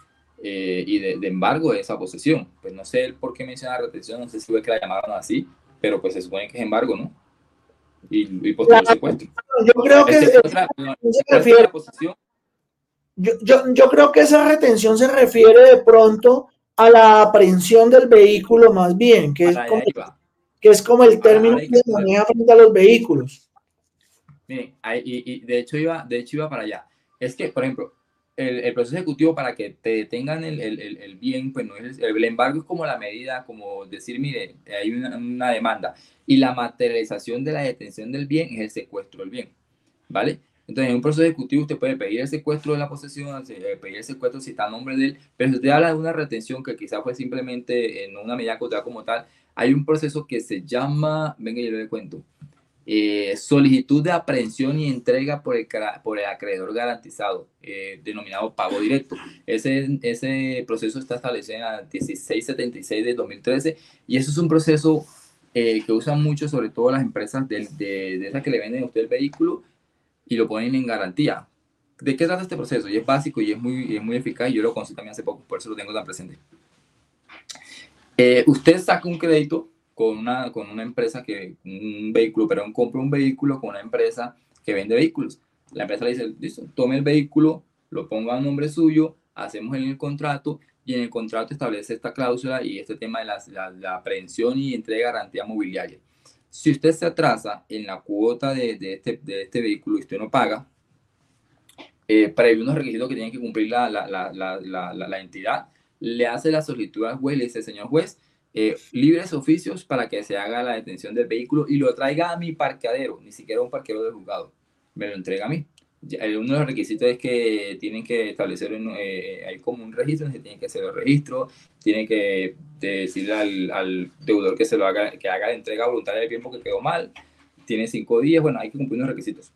eh, y de, de, embargo de esa posesión. Pues no sé por qué menciona retención, no sé si fue que la llamaron así, pero pues se supone que es embargo, ¿no? Y, y posterior secuestro. Yo creo que este, otra, se yo, yo, yo creo que esa retención se refiere de pronto a la aprehensión del vehículo más bien, que, es como, que es como, el término que se maneja frente a los vehículos. Miren, y, y, de hecho iba, de hecho iba para allá. Es que, por ejemplo, el, proceso ejecutivo para que te detengan el, el, el bien, pues no es, el embargo es como la medida, como decir, mire, hay una, demanda y la materialización de la detención del bien es el secuestro del bien, ¿vale? Entonces, en un proceso ejecutivo usted puede pedir el secuestro de la posesión, eh, pedir el secuestro si está a nombre de él, pero si usted habla de una retención que quizás fue simplemente en una medida cautelar como tal, hay un proceso que se llama, venga, yo le cuento, eh, solicitud de aprehensión y entrega por el, por el acreedor garantizado, eh, denominado pago directo. Ese, ese proceso está establecido en la 1676 de 2013 y eso es un proceso eh, que usan mucho, sobre todo las empresas de, de, de, esas que le venden a usted el vehículo y lo ponen en garantía. ¿De qué trata este proceso? Y es básico y es muy, es muy eficaz y yo lo conocí también hace poco, por eso lo tengo tan presente. usted saca un crédito con una, con una empresa que, un vehículo, pero compra un vehículo con una empresa que vende vehículos. La empresa le dice, listo, tome el vehículo, lo ponga a nombre suyo, hacemos el contrato y en el contrato establece esta cláusula y este tema de la, la, aprehensión y entrega de garantía mobiliaria. Si usted se atrasa en la cuota de, de, este, de este vehículo y usted no paga, eh, previo unos requisitos que tiene que cumplir la, la, la, la, entidad, le hace la solicitud al juez, le dice, señor juez, eh, libres oficios para que se haga la detención del vehículo y lo traiga a mi parqueadero, ni siquiera un parqueadero del juzgado, me lo entrega a mí. Uno de los requisitos es que tienen que establecer, eh, hay como un registro, se tiene que hacer el registro, tiene que decirle al, al, deudor que se lo haga, que haga la entrega voluntaria del tiempo que quedó mal, tiene cinco días, bueno, hay que cumplir unos requisitos.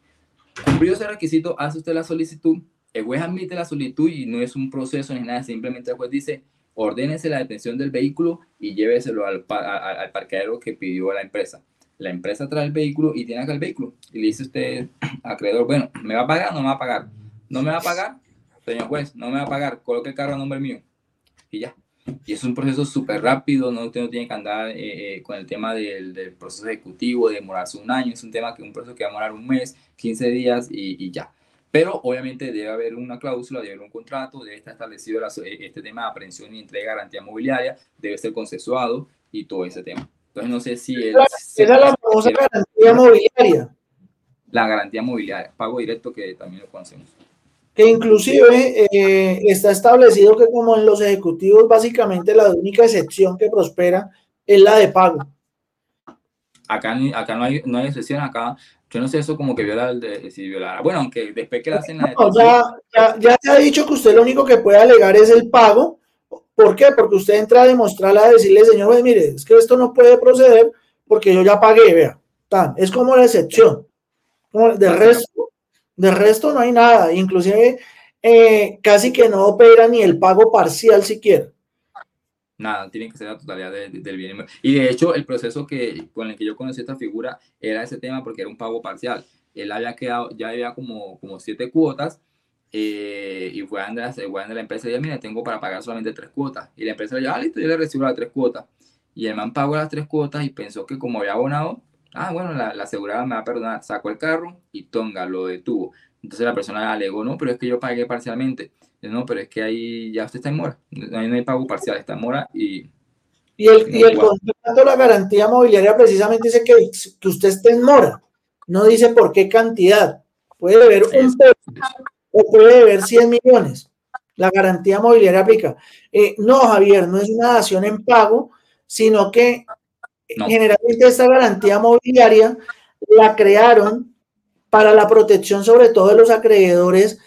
Cumplido ese requisito, hace usted la solicitud, el juez admite la solicitud y no es un proceso ni nada, simplemente el juez dice, ordénese la detención del vehículo y lléveselo al, al, parqueadero que pidió la empresa. La empresa trae el vehículo y tiene acá el vehículo. Y le dice usted, acreedor, bueno, ¿me va a pagar o no me va a pagar? ¿No me va a pagar? Señor juez, no me va a pagar, coloque el carro a nombre mío. Y ya. Y es un proceso súper rápido, no, usted no tiene que andar eh, eh, con el tema del, del, proceso ejecutivo, de demorarse un año, es un tema que un proceso que va a demorar un mes, 15 días y, y ya. Pero obviamente debe haber una cláusula, debe haber un contrato, debe estar establecido este tema de aprehensión y entrega de garantía mobiliaria, debe ser consensuado y todo ese tema. Entonces no sé si... Esa es la famosa garantía mobiliaria. La garantía mobiliaria, pago directo que también lo conocemos. Que inclusive eh, está establecido que como en los ejecutivos básicamente la única excepción que prospera es la de pago. Acá, acá no, hay, no hay excepción, acá yo no sé eso como que viola, de, si violara. Bueno, aunque después que le hacen la ya, ya, se ha dicho que usted lo único que puede alegar es el pago. ¿Por qué? Porque usted entra a demostrarla, a decirle, señor, pues, mire, es que esto no puede proceder porque yo ya pagué, vea. Tan, es como la excepción. de resto, de resto no hay nada. Inclusive eh, casi que no opera ni el pago parcial siquiera. Nada, tiene que ser la totalidad del bien. Y de hecho, el proceso que, con el que yo conocí esta figura era ese tema porque era un pago parcial. Él había quedado, ya había como, como siete cuotas eh, y fue a, fue la empresa y dijo, mira, tengo para pagar solamente tres cuotas. Y la empresa le dijo, ah, listo, yo le recibo las tres cuotas. Y el man pagó las tres cuotas y pensó que como había abonado, ah, bueno, la, la asegurada me va a perdonar. Sacó el carro y tonga, lo detuvo. Entonces la persona alegó, no, pero es que yo pagué parcialmente. No, pero es que ahí ya usted está en mora. Ahí no hay pago parcial, está en mora y. Y el, y el contrato, la garantía mobiliaria precisamente dice que, que usted esté en mora. No dice por qué cantidad. Puede haber un peso o puede haber 100 millones. La garantía mobiliaria aplica. Eh, no, Javier, no es una dación en pago, sino que generalmente esta garantía mobiliaria la crearon para la protección sobre todo de los acreedores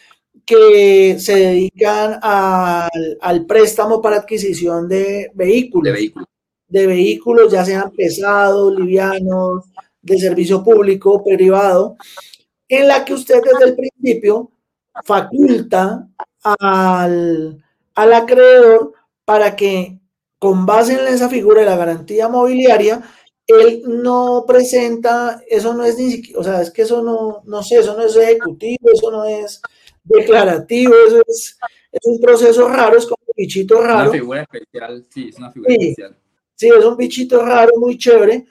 que se dedican al, préstamo para adquisición de vehículos, de vehículos. ya sean pesados, livianos, de servicio público, privado, en la que usted desde el principio faculta al, al acreedor para que con base en esa figura de la garantía mobiliaria, él no presenta, eso no es ni siquiera, o sea, es que eso no, no sé, eso no es ejecutivo, eso no es declarativo, eso es, es un proceso raro, es como un bichito raro. Una figura especial, sí, es una figura especial. Sí, es un bichito raro, muy chévere,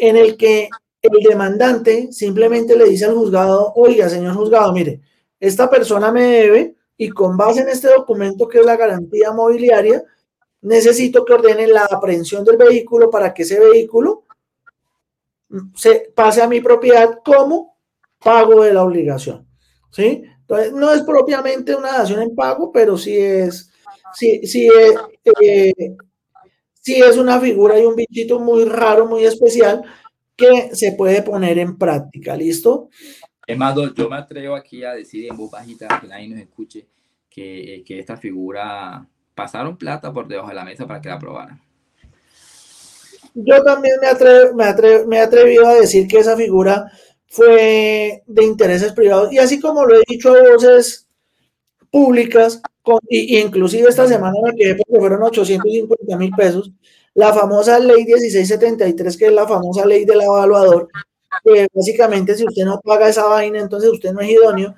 en el que el demandante simplemente le dice al juzgado, oiga, señor juzgado, mire, esta persona me debe y con base en este documento que es la garantía mobiliaria, necesito que ordenen la aprehensión del vehículo para que ese vehículo se pase a mi propiedad como pago de la obligación. ¿Sí? Entonces, no es propiamente una dación en pago, pero sí es, sí, sí es, eh, sí es una figura y un bichito muy raro, muy especial, que se puede poner en práctica, ¿listo? Es más, yo me atrevo aquí a decir en voz bajita, que nadie nos escuche, que, eh, que esta figura pasaron plata por debajo de la mesa para que la aprobaran. Yo también me, me, me he atrevido a decir que esa figura fue de intereses privados. Y así como lo he dicho a voces públicas, con, y, inclusive esta semana me quedé porque fueron 850 mil pesos, la famosa ley 1673, que es la famosa ley del evaluador, que básicamente si usted no paga esa vaina, entonces usted no es idóneo.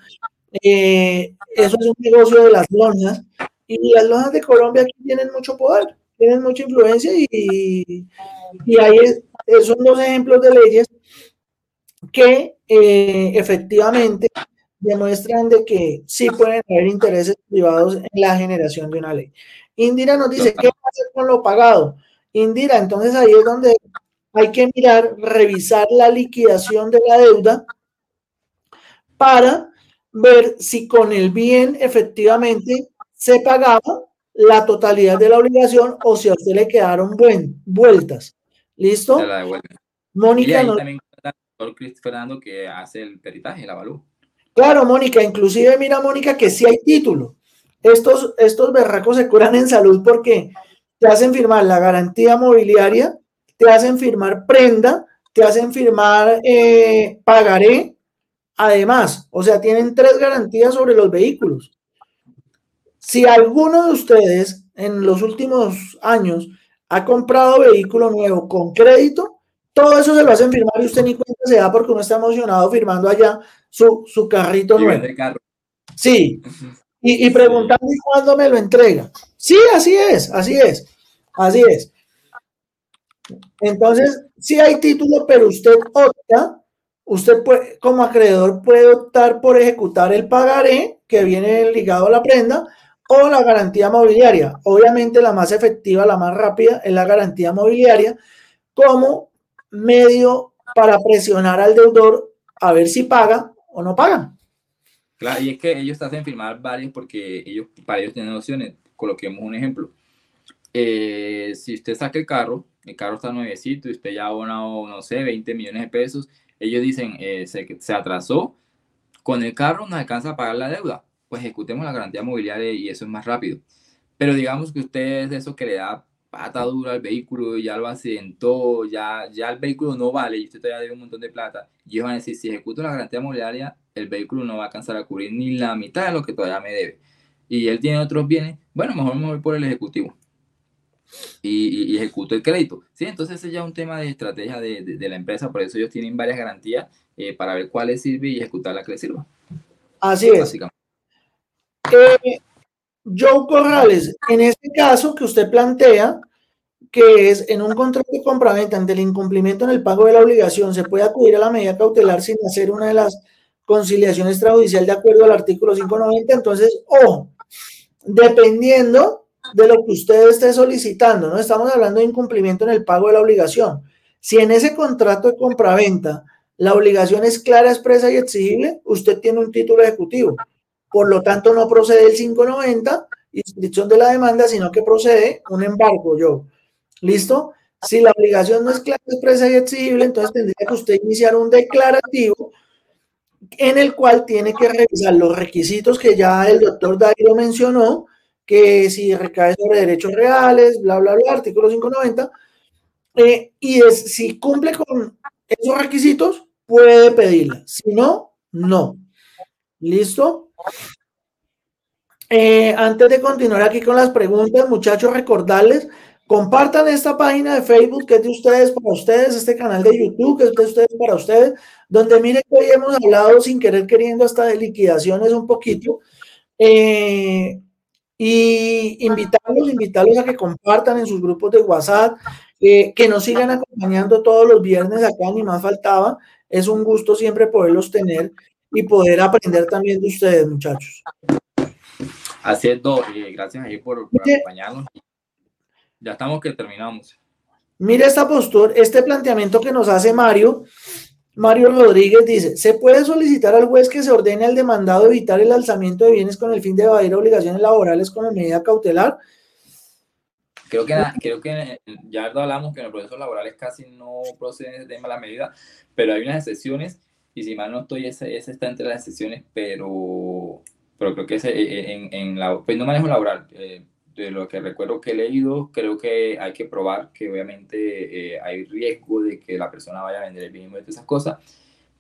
Eh, eso es un negocio de las lonas y las lonas de Colombia aquí tienen mucho poder, tienen mucha influencia y, y ahí son dos ejemplos de leyes que eh, efectivamente demuestran de que sí pueden haber intereses privados en la generación de una ley. Indira nos dice, ¿qué hacer con lo pagado? Indira, entonces ahí es donde hay que mirar, revisar la liquidación de la deuda para ver si con el bien efectivamente se pagaba la totalidad de la obligación o si a usted le quedaron buen, vueltas. ¿Listo? Mónica. Y también Chris Fernando que hace el peritaje, la avalúa. Claro, Mónica, inclusive mira, Mónica, que sí hay título. Estos, estos berracos se curan en salud porque te hacen firmar la garantía mobiliaria, te hacen firmar prenda, te hacen firmar eh, pagaré, además, o sea, tienen tres garantías sobre los vehículos. Si alguno de ustedes en los últimos años ha comprado vehículo nuevo con crédito, todo eso se lo hacen firmar y usted ni cuenta se da porque uno está emocionado firmando allá su, su carrito nuevo. Sí. Y, y preguntando cuándo me lo entrega. Sí, así es, así es, así es. Entonces, sí hay título, pero usted opta, usted puede, como acreedor puede optar por ejecutar el pagaré que viene ligado a la prenda o la garantía mobiliaria. Obviamente la más efectiva, la más rápida es la garantía mobiliaria como medio para presionar al deudor a ver si paga o no paga. Claro, y es que ellos te hacen firmar varios porque ellos, para ellos tienen opciones. Coloquemos un ejemplo. Eh, si usted saca el carro, el carro está nuevecito y usted ya ha abonado, no sé, 20 millones de pesos, ellos dicen, eh, se, se atrasó, con el carro no alcanza a pagar la deuda pues ejecutemos la garantía mobiliaria y eso es más rápido. Pero digamos que usted es de eso que le da pata dura al vehículo, ya lo accidentó, ya, ya el vehículo no vale y usted todavía debe un montón de plata. Y ellos van a decir, si ejecuto la garantía mobiliaria, el vehículo no va a alcanzar a cubrir ni la mitad de lo que todavía me debe. Y él tiene otros bienes, bueno, mejor me voy por el ejecutivo. Y, y, ejecuto el crédito. Sí, entonces ese ya es un tema de estrategia de, de, la empresa, por eso ellos tienen varias garantías eh, para ver cuál les sirve y ejecutar la que les sirva. Así es. Eh, Joe Corrales, en este caso que usted plantea, que es en un contrato de compraventa ante el incumplimiento en el pago de la obligación, se puede acudir a la medida cautelar sin hacer una de las conciliaciones extrajudicial de acuerdo al artículo 590. Entonces, ojo, dependiendo de lo que usted esté solicitando, no estamos hablando de incumplimiento en el pago de la obligación. Si en ese contrato de compraventa la obligación es clara, expresa y exigible, usted tiene un título ejecutivo por lo tanto no procede el 590, inscripción de la demanda, sino que procede un embargo, yo. ¿Listo? Si la obligación no es clara, expresa y exigible, entonces tendría que usted iniciar un declarativo en el cual tiene que revisar los requisitos que ya el doctor Dairo mencionó, que si recae sobre derechos reales, bla, bla, bla, artículo 590, eh, y es, si cumple con esos requisitos, puede pedirla. Si no, no. ¿Listo? Eh, antes de continuar aquí con las preguntas, muchachos, recordarles, compartan esta página de Facebook que es de ustedes para ustedes, este canal de YouTube que es de ustedes para ustedes, donde miren que hoy hemos hablado sin querer queriendo hasta de liquidaciones un poquito. Eh, y invitarlos, invitarlos a que compartan en sus grupos de WhatsApp, eh, que nos sigan acompañando todos los viernes acá, ni más faltaba. Es un gusto siempre poderlos tener y poder aprender también de ustedes, muchachos. Así es, gracias ahí por, acompañarnos. Ya estamos que terminamos. Mire esta postura, este planteamiento que nos hace Mario, Mario Rodríguez dice, ¿se puede solicitar al juez que se ordene al demandado evitar el alzamiento de bienes con el fin de evadir obligaciones laborales con la medida cautelar? Creo que, creo que ya hablamos que en los procesos laborales casi no procede ese tema la medida, pero hay unas excepciones y si mal no estoy, ese, ese está entre las excepciones, pero, pero creo que ese, eh, eh, en, en la, pues no manejo laboral. Eh, de lo que recuerdo que he leído, creo que hay que probar que obviamente hay riesgo de que la persona vaya a vender el bien y de esas cosas,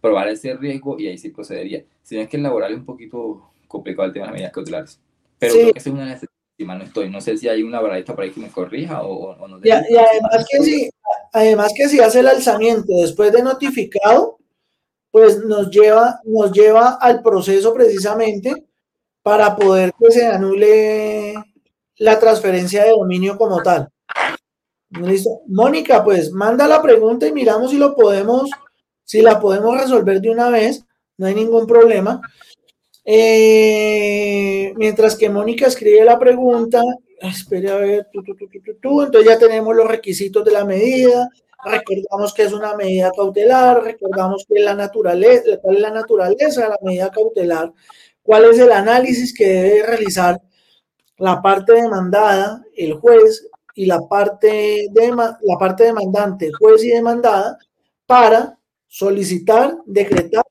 probar ese riesgo y ahí sí procedería. Si no es que el laboral es un poquito complicado el tema de las medidas cautelares, pero creo que esa es una las si mal no estoy. No sé si hay una laboralista por ahí que me corrija o, o no. Y, y, además que si, además que si hace el alzamiento después de notificado, pues nos lleva, nos lleva al proceso precisamente para poder que se anule la transferencia de dominio como tal. ¿Listo? Mónica, pues manda la pregunta y miramos si lo podemos, si la podemos resolver de una vez, no hay ningún problema. Eh, mientras que Mónica escribe la pregunta, espere a ver, entonces ya tenemos los requisitos de la medida, recordamos que es una medida cautelar, recordamos que la naturaleza, cuál es la naturaleza de la medida cautelar, cuál es el análisis que debe realizar la parte demandada, el juez y la parte, de, la parte demandante, juez y demandada, para solicitar, decretar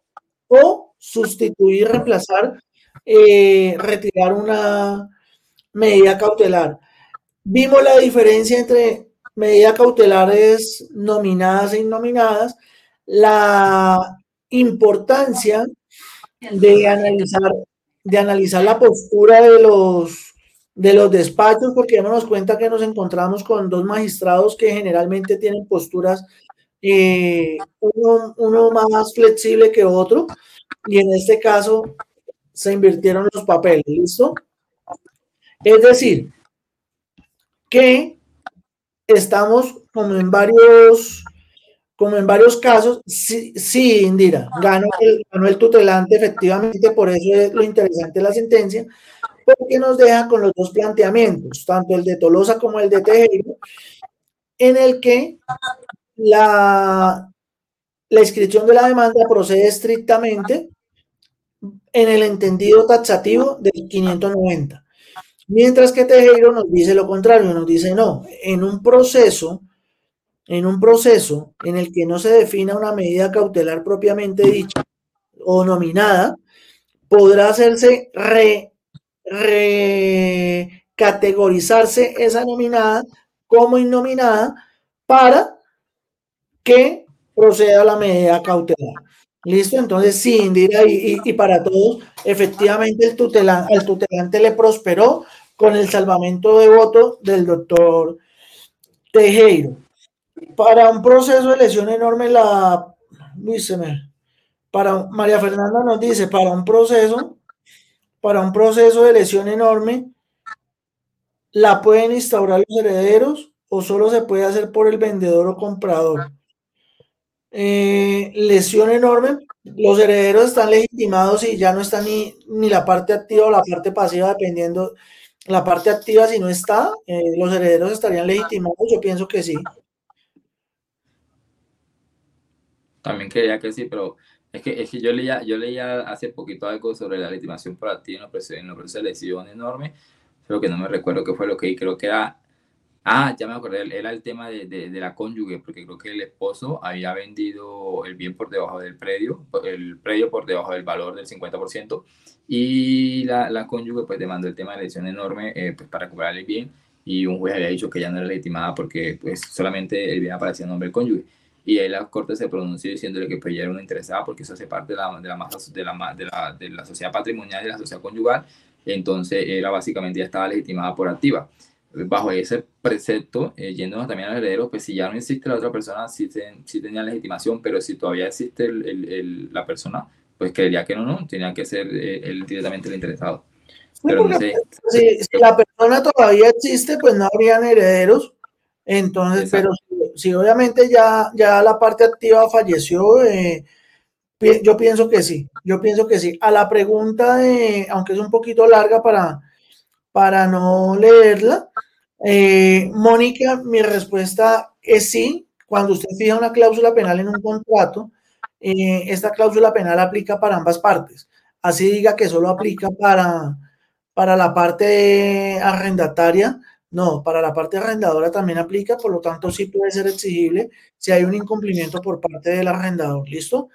o sustituir, reemplazar, eh, retirar una medida cautelar. Vimos la diferencia entre medidas cautelares nominadas e innominadas, la importancia de analizar, de analizar la postura de los, de los despachos, porque démonos cuenta que nos encontramos con dos magistrados que generalmente tienen posturas, eh, uno, uno más flexible que otro, y en este caso se invirtieron los papeles, ¿listo? Es decir, que estamos como en varios, como en varios casos, sí, sí Indira, ganó el, ganó el tutelante efectivamente, por eso es lo interesante de la sentencia, porque nos deja con los dos planteamientos, tanto el de Tolosa como el de Tejero, en el que la, la inscripción de la demanda procede estrictamente en el entendido taxativo del 590. Mientras que Tejero nos dice lo contrario, nos dice no, en un proceso, en un proceso en el que no se defina una medida cautelar propiamente dicha o nominada, podrá hacerse re, recategorizarse esa nominada como innominada para que proceda la medida cautelar. Listo, entonces sí, Indira, y, y, para todos, efectivamente el, tutelante, el tutelante le prosperó con el salvamento de voto del doctor Tejero. Para un proceso de lesión enorme, la para María Fernanda nos dice, para un proceso, para un proceso de lesión enorme, la pueden instaurar los herederos o solo se puede hacer por el vendedor o comprador. Eh, lesión enorme, los herederos están legitimados y ya no está ni, ni la parte activa o la parte pasiva, dependiendo la parte activa, si no está, eh, los herederos estarían legitimados, yo pienso que sí. También creía que sí, pero es que, es que yo, leía, yo leía hace poquito algo sobre la legitimación por activa en los procesos de enorme, pero que no me recuerdo qué fue lo que creo que era Ah, ya me acordé, era el tema de, de, la cónyuge, porque creo que el esposo había vendido el bien por debajo del predio, el predio por debajo del valor del 50%, y la, la cónyuge pues demandó el tema de lesión enorme eh, pues, para recuperar el bien, y un juez había dicho que ya no era legitimada porque pues solamente el bien aparecía en nombre del cónyuge. Y ahí la corte se pronunció diciéndole que pues ya era una interesada porque eso hace parte de la, de la, de la, de la, de la sociedad patrimonial y de la sociedad conyugal, entonces era básicamente ya estaba legitimada por activa bajo ese precepto, eh, yéndonos también al heredero, pues si ya no existe la otra persona, sí, sí tenía legitimación, pero si todavía existe el, el, la persona, pues creería que no, no, tenía que ser eh, él directamente el interesado. pero no sé. Si, la persona todavía existe, pues no habrían herederos. Entonces, pero si, obviamente ya, ya la parte activa falleció, eh, yo pienso que sí, yo pienso que sí. A la pregunta de, aunque es un poquito larga para, para no leerla. Eh, Mónica, mi respuesta es sí. Cuando usted fija una cláusula penal en un contrato, eh, esta cláusula penal aplica para ambas partes. Así diga que solo aplica para, para la parte arrendataria, no, para la parte arrendadora también aplica, por lo tanto sí puede ser exigible si hay un incumplimiento por parte del arrendador. ¿Listo?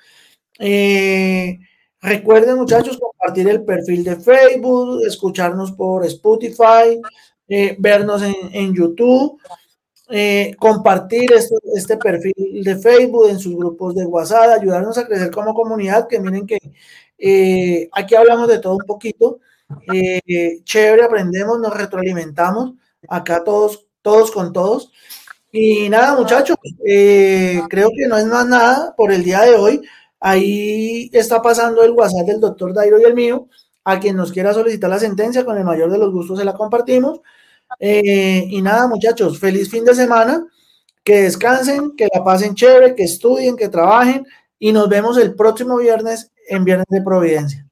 Eh, recuerden muchachos compartir el perfil de Facebook, escucharnos por Spotify, eh, vernos en, YouTube, eh, compartir este, este, perfil de Facebook en sus grupos de WhatsApp, ayudarnos a crecer como comunidad, que miren que aquí hablamos de todo un poquito. chévere, aprendemos, nos retroalimentamos acá todos, todos con todos. Y nada, muchachos, eh, creo que no es más nada por el día de hoy. Ahí está pasando el WhatsApp del doctor Dairo y el mío. A quien nos quiera solicitar la sentencia, con el mayor de los gustos se la compartimos. Eh, y nada, muchachos, feliz fin de semana. Que descansen, que la pasen chévere, que estudien, que trabajen. Y nos vemos el próximo viernes en Viernes de Providencia.